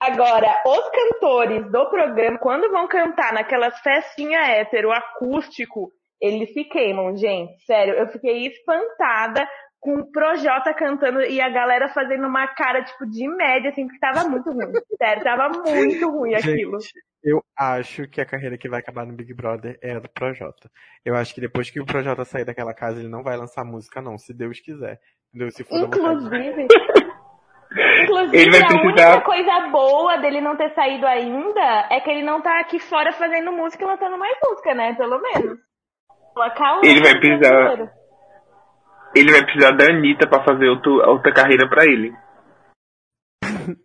Speaker 6: Agora, os cantores do programa, quando vão cantar naquelas festinhas hétero, acústico, eles se queimam, gente. Sério, eu fiquei espantada com o Projota cantando e a galera fazendo uma cara, tipo, de média, assim, porque tava muito ruim. (laughs) Sério, tava muito ruim aquilo.
Speaker 5: Gente, eu acho que a carreira que vai acabar no Big Brother é a do Projota. Eu acho que depois que o Projota sair daquela casa, ele não vai lançar música, não, se Deus quiser. Entendeu? Se for.
Speaker 6: Inclusive. (laughs) Inclusive,
Speaker 4: Ele vai
Speaker 6: a
Speaker 4: precisar-
Speaker 6: única coisa boa dele não ter saído ainda é que ele não tá aqui fora fazendo música e lançando mais música, né? Pelo menos. Colocar o
Speaker 4: Ele vai precisar-. Ele vai precisar da Anitta pra fazer outro, outra carreira pra ele. (laughs)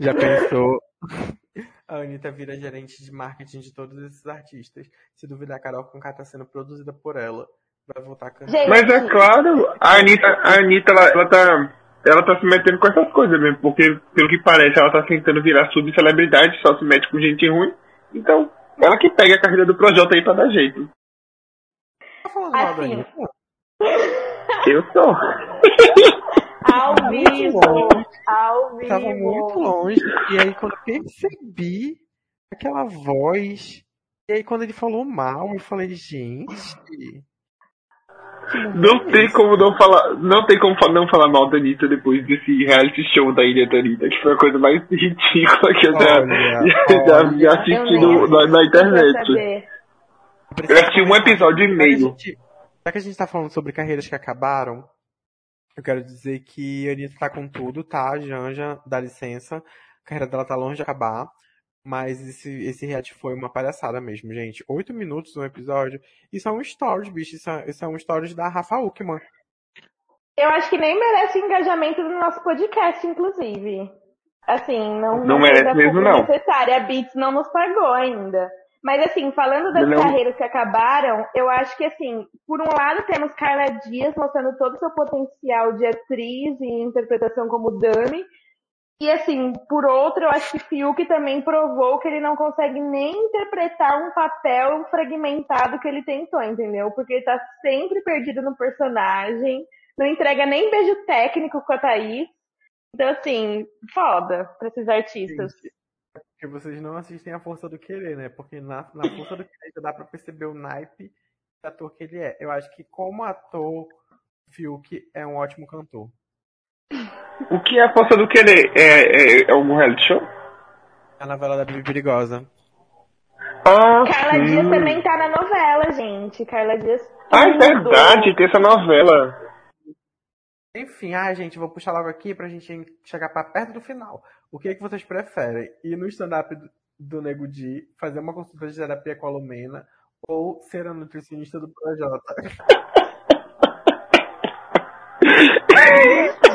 Speaker 5: Já pensou? A Anitta vira gerente de marketing de todos esses artistas. Se duvidar, a Carol Conká tá sendo produzida por ela. Vai voltar a cantar.
Speaker 6: Gente,
Speaker 4: Mas é claro, a Anitta, a Anitta ela, ela tá. Ela tá se metendo com essas coisas mesmo, porque pelo que parece ela tá tentando virar subcelebridade, só se mete com gente ruim. Então, ela que pega a carreira do Projota aí pra dar jeito.
Speaker 5: Tá
Speaker 6: Assim,
Speaker 5: Anitta?
Speaker 4: Eu sou. (laughs)
Speaker 6: ao vivo. Ao vivo.
Speaker 5: Tava muito longe. E aí, quando eu percebi aquela voz. E aí, quando ele falou mal, eu falei, gente.
Speaker 4: Não
Speaker 5: é
Speaker 4: tem
Speaker 5: esse?
Speaker 4: como não falar, não tem como não falar mal da Anitta depois desse reality show da Ilha da Anitta, que foi a coisa mais (laughs) ridícula que eu já,
Speaker 5: Olha, (laughs)
Speaker 4: já, já assisti
Speaker 6: Eu
Speaker 4: no- na, na internet.
Speaker 6: saber?
Speaker 4: Eu assisti um episódio e meio.
Speaker 5: gente- Já que a gente tá falando sobre carreiras que acabaram, eu quero dizer que a Anitta tá com tudo, tá? Janja, dá licença. A carreira dela tá longe de acabar. Mas esse, esse reality foi uma palhaçada mesmo, gente. Oito minutos no episódio. Isso é um stories, bicho. Isso é, isso é um stories da Rafa Uckman.
Speaker 6: Eu acho que nem merece engajamento no nosso podcast, inclusive. Assim, não,
Speaker 4: Não merece mesmo, não.
Speaker 6: necessária. A Beats não nos pagou ainda. Mas assim, falando das
Speaker 4: Não.
Speaker 6: carreiras que acabaram, eu acho que assim, por um lado temos Carla Dias mostrando todo o seu potencial de atriz e interpretação como Dami. E assim, por outro, eu acho que Fiuk também provou que ele não consegue nem interpretar um papel fragmentado que ele tentou, entendeu? Porque ele tá sempre perdido no personagem, não entrega nem beijo técnico com a Thaís. Então, assim, foda pra esses artistas.
Speaker 5: Porque vocês não assistem a Força do Querer, né? Porque na, na Força do Querer já dá pra perceber o naipe de ator que ele é. Eu acho que como ator, Fiuk é um ótimo cantor.
Speaker 4: O que é a força do querer? É, é, é algum reality show?
Speaker 5: A novela da Bibi Perigosa.
Speaker 4: Ah,
Speaker 6: Carla
Speaker 4: sim.
Speaker 6: Dias também tá na novela, gente. Carla Dias.
Speaker 4: Ah, é verdade, tem essa novela.
Speaker 5: Enfim, ah, gente, vou puxar logo aqui pra gente chegar pra perto do final. O que é que vocês preferem? Ir no stand-up do, do Nego Di, fazer uma consulta de terapia com a Lumena ou ser a nutricionista do Projota?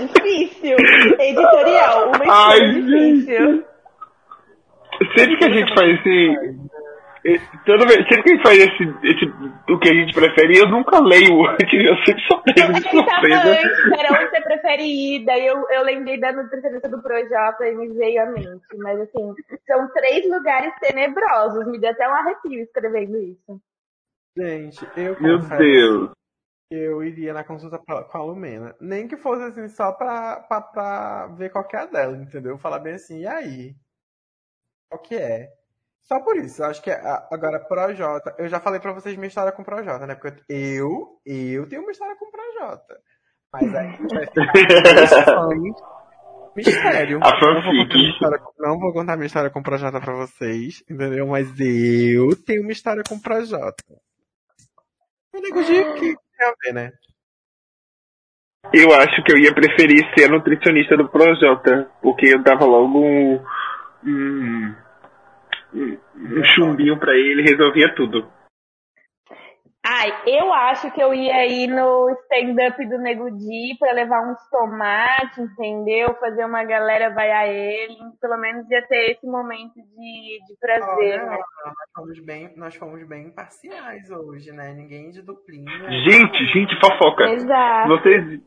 Speaker 6: Difícil. Editorial. Uma
Speaker 4: Ai,
Speaker 6: escolha difícil.
Speaker 4: Sempre que a gente faz esse. Toda vez, sempre que a gente faz esse, esse. O que a gente prefere, eu nunca leio antes, (laughs) eu sempre sou pego
Speaker 6: A
Speaker 4: de
Speaker 6: gente tava
Speaker 4: surpresa.
Speaker 6: antes, era onde você prefere ir, daí eu, eu lembrei da nutricionista do Projota e me veio à mente. Mas assim, são três lugares tenebrosos. Me deu até um arrepio escrevendo isso.
Speaker 5: Gente, eu
Speaker 4: Meu Deus.
Speaker 5: que eu iria na consulta pra- com a Lumena. Nem que fosse assim, só pra, pra, pra ver qual que é a dela, entendeu? Falar bem assim, e aí? Qual que é? Só por isso, eu acho que a- agora Projota, eu já falei pra vocês minha história com Projota, né? Porque eu, eu tenho uma história com Projota. Mas aí (laughs) ficar mistério.
Speaker 4: A
Speaker 5: Não vou, contar
Speaker 4: fanfic.
Speaker 5: minha história, com- não vou contar minha história com Projota pra vocês, entendeu? Mas eu tenho uma história com Projota. Eu digo de que tem a ver, né?
Speaker 4: Eu acho que eu ia preferir ser a nutricionista do Projota, porque eu dava logo um. um, um- um chumbinho pra ele resolvia tudo.
Speaker 6: Ai, eu acho que eu ia ir no stand-up do Nego Di pra levar uns tomates, entendeu? Fazer uma galera vaiar ele. Pelo menos ia ter esse momento de, de prazer,
Speaker 5: Olha,
Speaker 6: né?
Speaker 5: nós fomos bem, nós fomos bem imparciais hoje, né? Ninguém de duplinha.
Speaker 4: Gente, gente, fofoca.
Speaker 6: Exato.
Speaker 4: Vocês.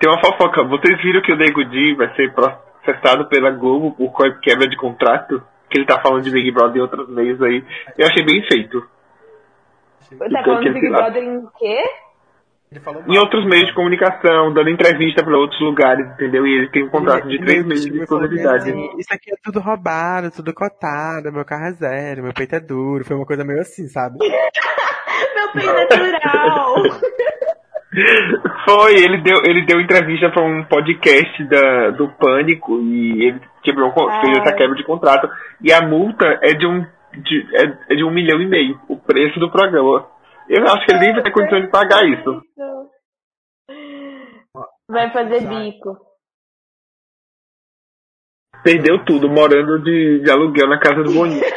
Speaker 4: Tem uma fofoca. Vocês viram que o Nego Di vai ser processado pela Globo por quebra de contrato? Que ele tá falando de Big Brother em outros meios aí. Eu achei bem feito.
Speaker 6: Tá falando do Big Brother em quê?
Speaker 5: Ele falou
Speaker 4: Em outros meios de comunicação, dando entrevista para outros lugares, entendeu? E ele tem um contrato de três meses de exclusividade.
Speaker 5: Assim, isso aqui é tudo roubado, tudo cotado, meu carro é zero, meu peito é duro. Foi uma coisa meio assim, sabe? (laughs)
Speaker 6: Meu peito é natural. (laughs)
Speaker 4: Foi, ele deu, ele deu entrevista para um podcast da, do Pânico e ele quebrou, fez essa quebra de contrato. E a multa é de um, de, é, é de um milhão e meio, o preço do programa. Eu acho que ele nem vai ter condição de pagar isso.
Speaker 6: Vai fazer bico.
Speaker 4: Perdeu tudo, morando de, de aluguel na casa do Boninho. (laughs)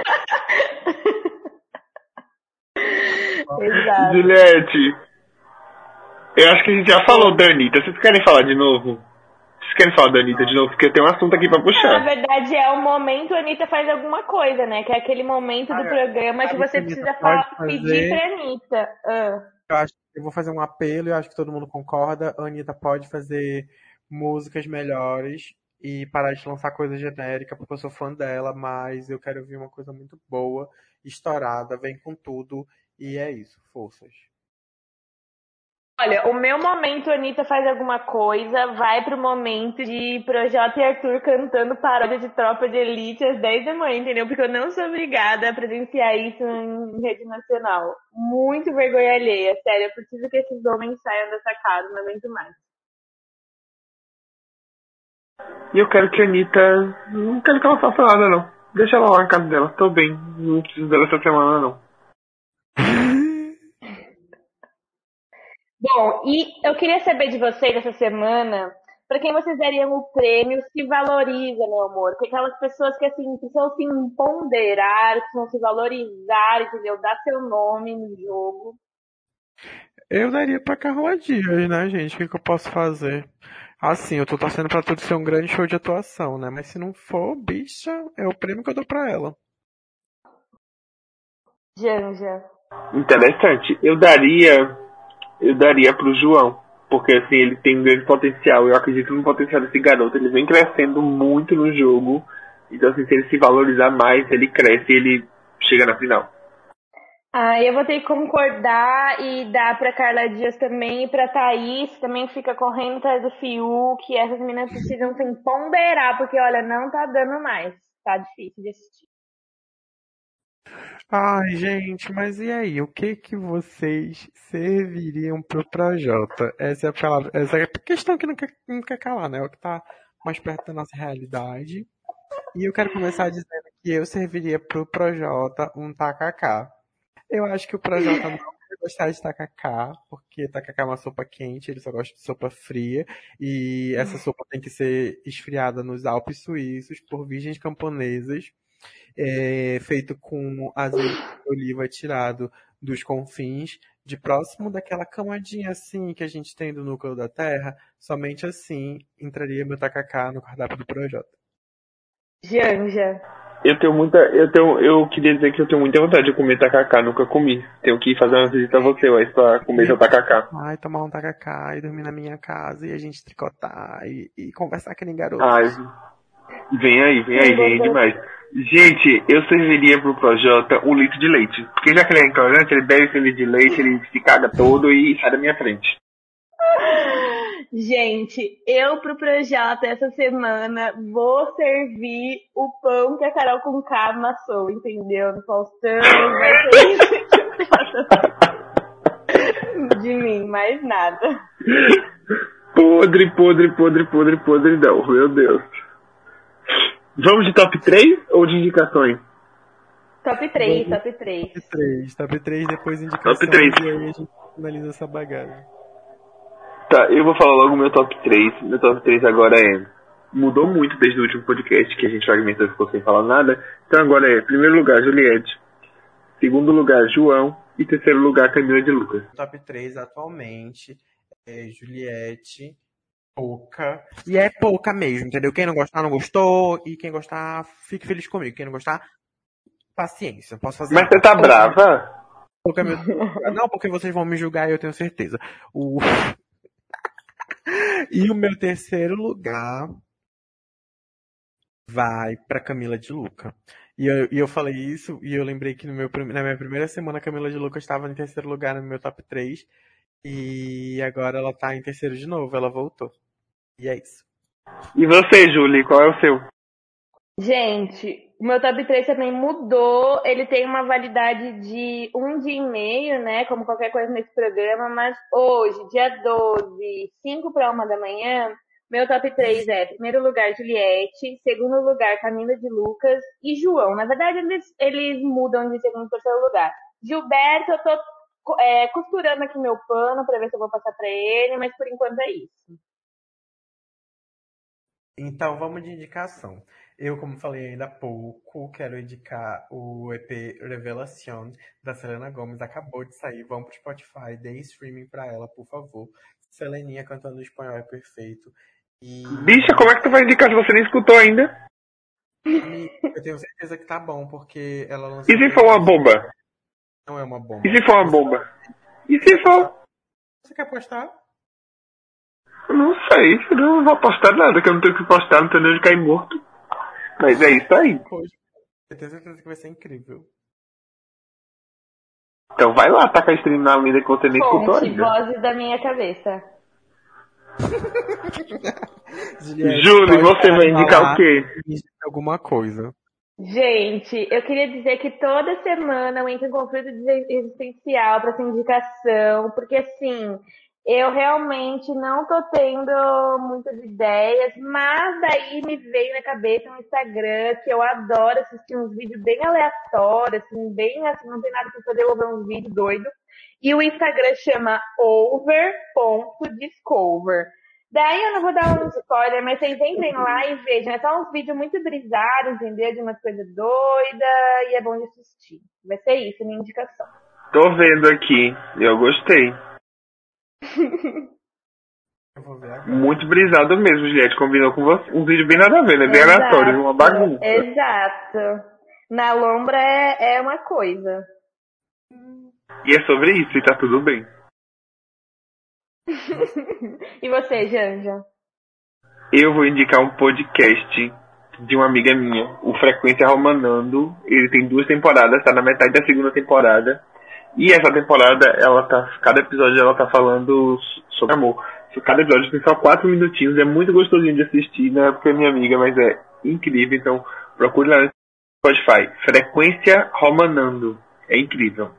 Speaker 6: Exato.
Speaker 4: Juliette, eu acho que a gente já falou da Anitta. Vocês querem falar de novo? Vocês querem falar da Anitta de novo? Porque tem um assunto aqui pra
Speaker 6: Na
Speaker 4: puxar.
Speaker 6: verdade, é o momento a Anitta faz alguma coisa, né? Que é aquele momento do
Speaker 5: Ah,
Speaker 6: programa que você
Speaker 5: que
Speaker 6: precisa
Speaker 5: pode
Speaker 6: fa- pedir
Speaker 5: fazer?
Speaker 6: pra Anitta. Ah.
Speaker 5: Eu acho que eu vou fazer um apelo, eu acho que todo mundo concorda. A Anitta pode fazer músicas melhores e parar de lançar coisa genérica, porque eu sou fã dela, mas eu quero ouvir uma coisa muito boa, estourada, vem com tudo, e é isso, forças.
Speaker 6: Olha, o meu momento Anitta faz alguma coisa vai pro momento de Projota e Arthur cantando paródia de Tropa de Elite às 10 da manhã, entendeu? Porque eu não sou obrigada a presenciar isso em rede nacional. Muito vergonha alheia, sério. Eu preciso que esses homens saiam dessa casa, não aguento mais.
Speaker 4: E eu quero que a Anitta. Não quero que ela faça nada, não. Deixa ela lá na casa dela. Tô bem. Não preciso dela essa semana, não. (laughs)
Speaker 6: Bom, e eu queria saber de vocês essa semana, para quem vocês dariam o prêmio Se Valoriza, meu amor? Porque aquelas pessoas que assim precisam se ponderar, precisam se valorizar, entendeu? Dar seu nome no jogo.
Speaker 5: Eu daria pra Carla Dias, né, gente? O que, que eu posso fazer? Assim, eu tô torcendo pra tudo ser um grande show de atuação, né? Mas se não for, bicha, é o prêmio que eu dou pra ela.
Speaker 6: Janja.
Speaker 4: Interessante. Eu daria. Eu daria pro João. Porque assim, ele tem um grande potencial. Eu acredito no potencial desse garoto. Ele vem crescendo muito no jogo. Então, assim, se ele se valorizar mais, ele cresce e ele chega na final.
Speaker 6: Ah, eu vou ter que concordar e dar pra Carla Dias também e pra Thaís, que também fica correndo atrás do Fiuk. essas meninas precisam se ponderar, porque olha, não tá dando mais. Tá difícil de assistir.
Speaker 5: Ai, gente, mas e aí? O que que vocês serviriam pro Projota? Essa é a palavra, essa é a questão que não quer, não quer calar, né? É o que tá mais perto da nossa realidade. E eu quero começar dizendo que eu serviria pro Projota um tacacá. Eu acho que o Projota não vai gostar de tacacá, porque tacacá é uma sopa quente, ele só gosta de sopa fria, e essa sopa tem que ser esfriada nos Alpes suíços por virgens camponesas é, feito com azeite de oliva tirado dos confins, de próximo daquela camadinha assim que a gente tem do núcleo da Terra, somente assim entraria meu tacacá no cardápio do projeto.
Speaker 6: Janja.
Speaker 4: Eu tenho muita. Eu tenho. Eu queria dizer que eu tenho muita vontade de comer tacacá, nunca comi. Tenho que ir fazer uma visita a você, mas pra comer seu tacacá.
Speaker 5: Ai, tomar um tacacá e dormir na minha casa e a gente tricotar e, e conversar com nem garoto.
Speaker 4: Ai, vem aí, vem aí, vem aí demais. Gente, eu serviria pro Projota um litro de leite. Porque já que ele é intolerante, ele bebe esse litro de leite, ele se caga todo e sai da minha frente.
Speaker 6: Gente, eu pro Projota essa semana vou servir o pão que a Carol com K amassou, entendeu? No Faustão, vai ser isso de mim, mais nada.
Speaker 4: Podre, podre, podre, podre, podre, não. Meu Deus. Vamos de top 3 ou de indicações?
Speaker 6: Top 3, top 3.
Speaker 5: Top 3, top 3, depois indicações
Speaker 4: Top três.
Speaker 5: e aí a gente finaliza essa bagagem.
Speaker 4: Tá, eu vou falar logo o meu top 3. Meu top 3 agora é. Mudou muito desde o último podcast que a gente fragmentou e ficou sem falar nada. Então agora é, primeiro lugar, Juliette. Segundo lugar, João. E terceiro lugar, Camila de Lucas.
Speaker 5: Top 3 atualmente é Juliette, pouca. E é pouca mesmo, entendeu? Quem não gostar, não gostou. E quem gostar, fique feliz comigo. Quem não gostar, paciência. Posso fazer
Speaker 4: Mas você tá brava?
Speaker 5: Pouca, meu... (laughs) Não, porque vocês vão me julgar, eu tenho certeza. O... (laughs) E o meu terceiro lugar vai pra Camila de Luca. E eu, e eu falei isso, e eu lembrei que no meu, na minha primeira semana a Camila de Luca estava em terceiro lugar no meu top 3. E agora ela tá em terceiro de novo, ela voltou. E é isso.
Speaker 4: E você, Julie, qual é o seu?
Speaker 6: Gente, o meu top 3 também mudou. Ele tem uma validade de um dia e meio, né? Como qualquer coisa nesse programa. Mas hoje, dia 12, 5 para 1 da manhã, meu top 3 é primeiro lugar Juliette, segundo lugar Camila de Lucas e João. Na verdade, eles, eles mudam de segundo e terceiro lugar. Gilberto, eu tô é, costurando aqui meu pano para ver se eu vou passar para ele, mas por enquanto é isso.
Speaker 5: Então vamos de indicação. Eu, como falei ainda há pouco, quero indicar o EP Revelación da Selena Gomez. Acabou de sair. Vamos pro Spotify, dê streaming pra ela, por favor. Seleninha cantando em espanhol é perfeito. E
Speaker 4: Bicha, como é que tu vai indicar se você nem escutou ainda?
Speaker 5: e eu tenho certeza que tá bom, porque ela lançou.
Speaker 4: E se for uma bomba?
Speaker 5: Não é uma bomba.
Speaker 4: E se for uma bomba? E se for?
Speaker 5: Você quer postar?
Speaker 4: Eu Não sei, eu não vou postar nada, que eu não tenho o que postar, não tenho nem onde cair morto. Mas é isso aí.
Speaker 5: Eu tenho certeza que vai ser incrível.
Speaker 4: Então vai lá, taca a stream na vida que você nem escutou ainda.
Speaker 6: vozes da minha cabeça. (laughs)
Speaker 4: Júlio, você vai indicar o quê?
Speaker 5: Alguma coisa.
Speaker 6: Gente, eu queria dizer que toda semana eu entro em conflito de- existencial para essa indicação, porque assim, eu realmente não tô tendo muitas ideias, mas daí me veio na cabeça no Instagram que eu adoro assistir uns vídeos bem aleatórios, assim, bem assim, não tem nada pra fazer, eu vou ver uns vídeos doidos. E o Instagram chama over.discover. Daí eu não vou dar um spoiler, mas vocês entrem lá e vejam. É só uns vídeos muito brisados, entendeu? De umas coisas doidas e é bom de assistir. Vai ser isso, minha indicação.
Speaker 4: Tô vendo aqui, eu gostei.
Speaker 5: Eu vou ver agora.
Speaker 4: Muito brisado mesmo, Juliette, combinou com você. Um vídeo bem nada a ver, né? Bem
Speaker 6: Exato.
Speaker 4: aleatório, uma bagunça.
Speaker 6: Exato. Na lombra é, é uma coisa.
Speaker 4: E é sobre isso, e tá tudo bem. (laughs)
Speaker 6: e você, Janja?
Speaker 4: Eu vou indicar um podcast de uma amiga minha, o Frequência Romanando. Ele tem duas temporadas, tá na metade da segunda temporada. E essa temporada, ela tá. Cada episódio ela tá falando sobre amor. Cada episódio tem só quatro minutinhos, é muito gostosinho de assistir, não é porque é minha amiga, mas é incrível, então procure lá no Spotify. Frequência Romanando. É incrível.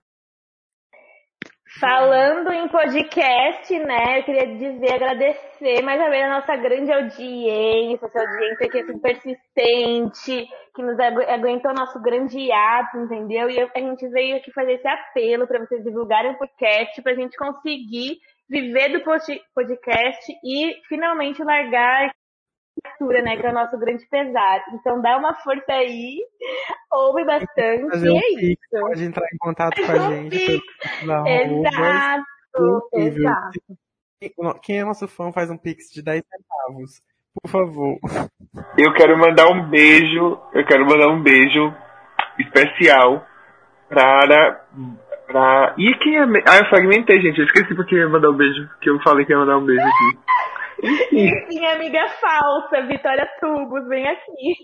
Speaker 6: Falando em podcast, né, eu queria dizer, agradecer mais uma vez a nossa grande audiência, essa audiência que é assim, persistente, que nos agu aguentou nosso grande ato, entendeu? E eu- a gente veio aqui fazer esse apelo para vocês divulgarem o podcast, para a gente conseguir viver do pod- podcast e finalmente largar a cultura, né, que é o nosso grande pesar. Então dá uma força aí, ouve bastante,
Speaker 5: Fazer
Speaker 6: e
Speaker 5: um
Speaker 6: é
Speaker 5: pix,
Speaker 6: isso.
Speaker 5: pode entrar em contato com a gente. arrobas.
Speaker 6: Exato,
Speaker 5: Incrível.
Speaker 6: exato.
Speaker 5: Quem é nosso fã faz um pix de 10 centavos. Por favor.
Speaker 4: Eu quero mandar um beijo, eu quero mandar um beijo especial para. pra... E quem é. Ah, eu fragmentei, gente. Eu esqueci porque ia mandar um beijo, que eu falei que ia mandar um beijo aqui.
Speaker 6: Minha amiga falsa, Vitória Tubos, vem aqui.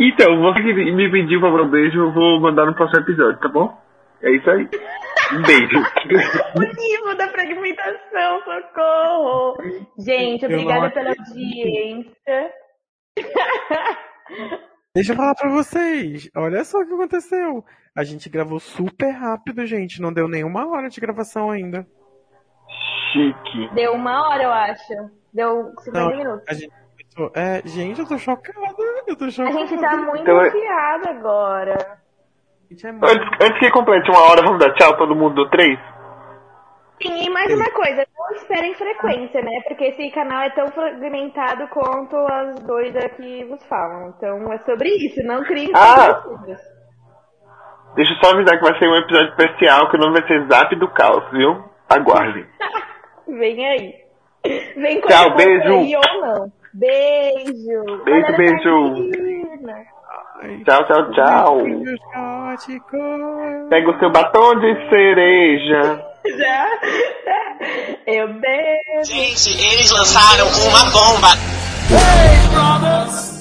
Speaker 4: Então, você que me pediu pra mandar um beijo, eu vou mandar no próximo episódio, tá bom? É isso aí. Um beijo. (laughs)
Speaker 6: Motivo da fragmentação, socorro. Gente, obrigada pela audiência.
Speaker 5: Deixa eu falar pra vocês. Olha só o que aconteceu. A gente gravou super rápido, gente. Não deu nenhuma hora de gravação ainda.
Speaker 4: Chique.
Speaker 6: Deu uma hora, eu acho. Deu 50
Speaker 5: Não,
Speaker 6: minutos.
Speaker 5: a gente É, gente, eu tô chocada. Eu tô
Speaker 6: A
Speaker 5: chocada.
Speaker 6: gente tá muito
Speaker 4: Então é-
Speaker 6: enfiada agora.
Speaker 5: É muito-
Speaker 4: Antes, antes que complete uma hora, vamos dar tchau, todo mundo do três?
Speaker 6: Sim, e mais uma coisa, não esperem frequência, né? Porque esse canal é tão fragmentado quanto as doidas que vos falam. Então é sobre isso, não criem
Speaker 4: Ah! Deixa eu só avisar que vai ser um episódio especial, que o nome vai ser Zap do Caos, viu? Aguardem. (laughs)
Speaker 6: Vem aí. Vem com
Speaker 4: Tchau, beijo.
Speaker 6: aí ou não. Beijo.
Speaker 4: Beijo,
Speaker 6: Galera
Speaker 4: beijo. Tchau, tchau, tchau. Pega o seu batom de cereja.
Speaker 6: Já? Eu beijo.
Speaker 3: Gente, eles lançaram uma bomba.
Speaker 7: Hey, from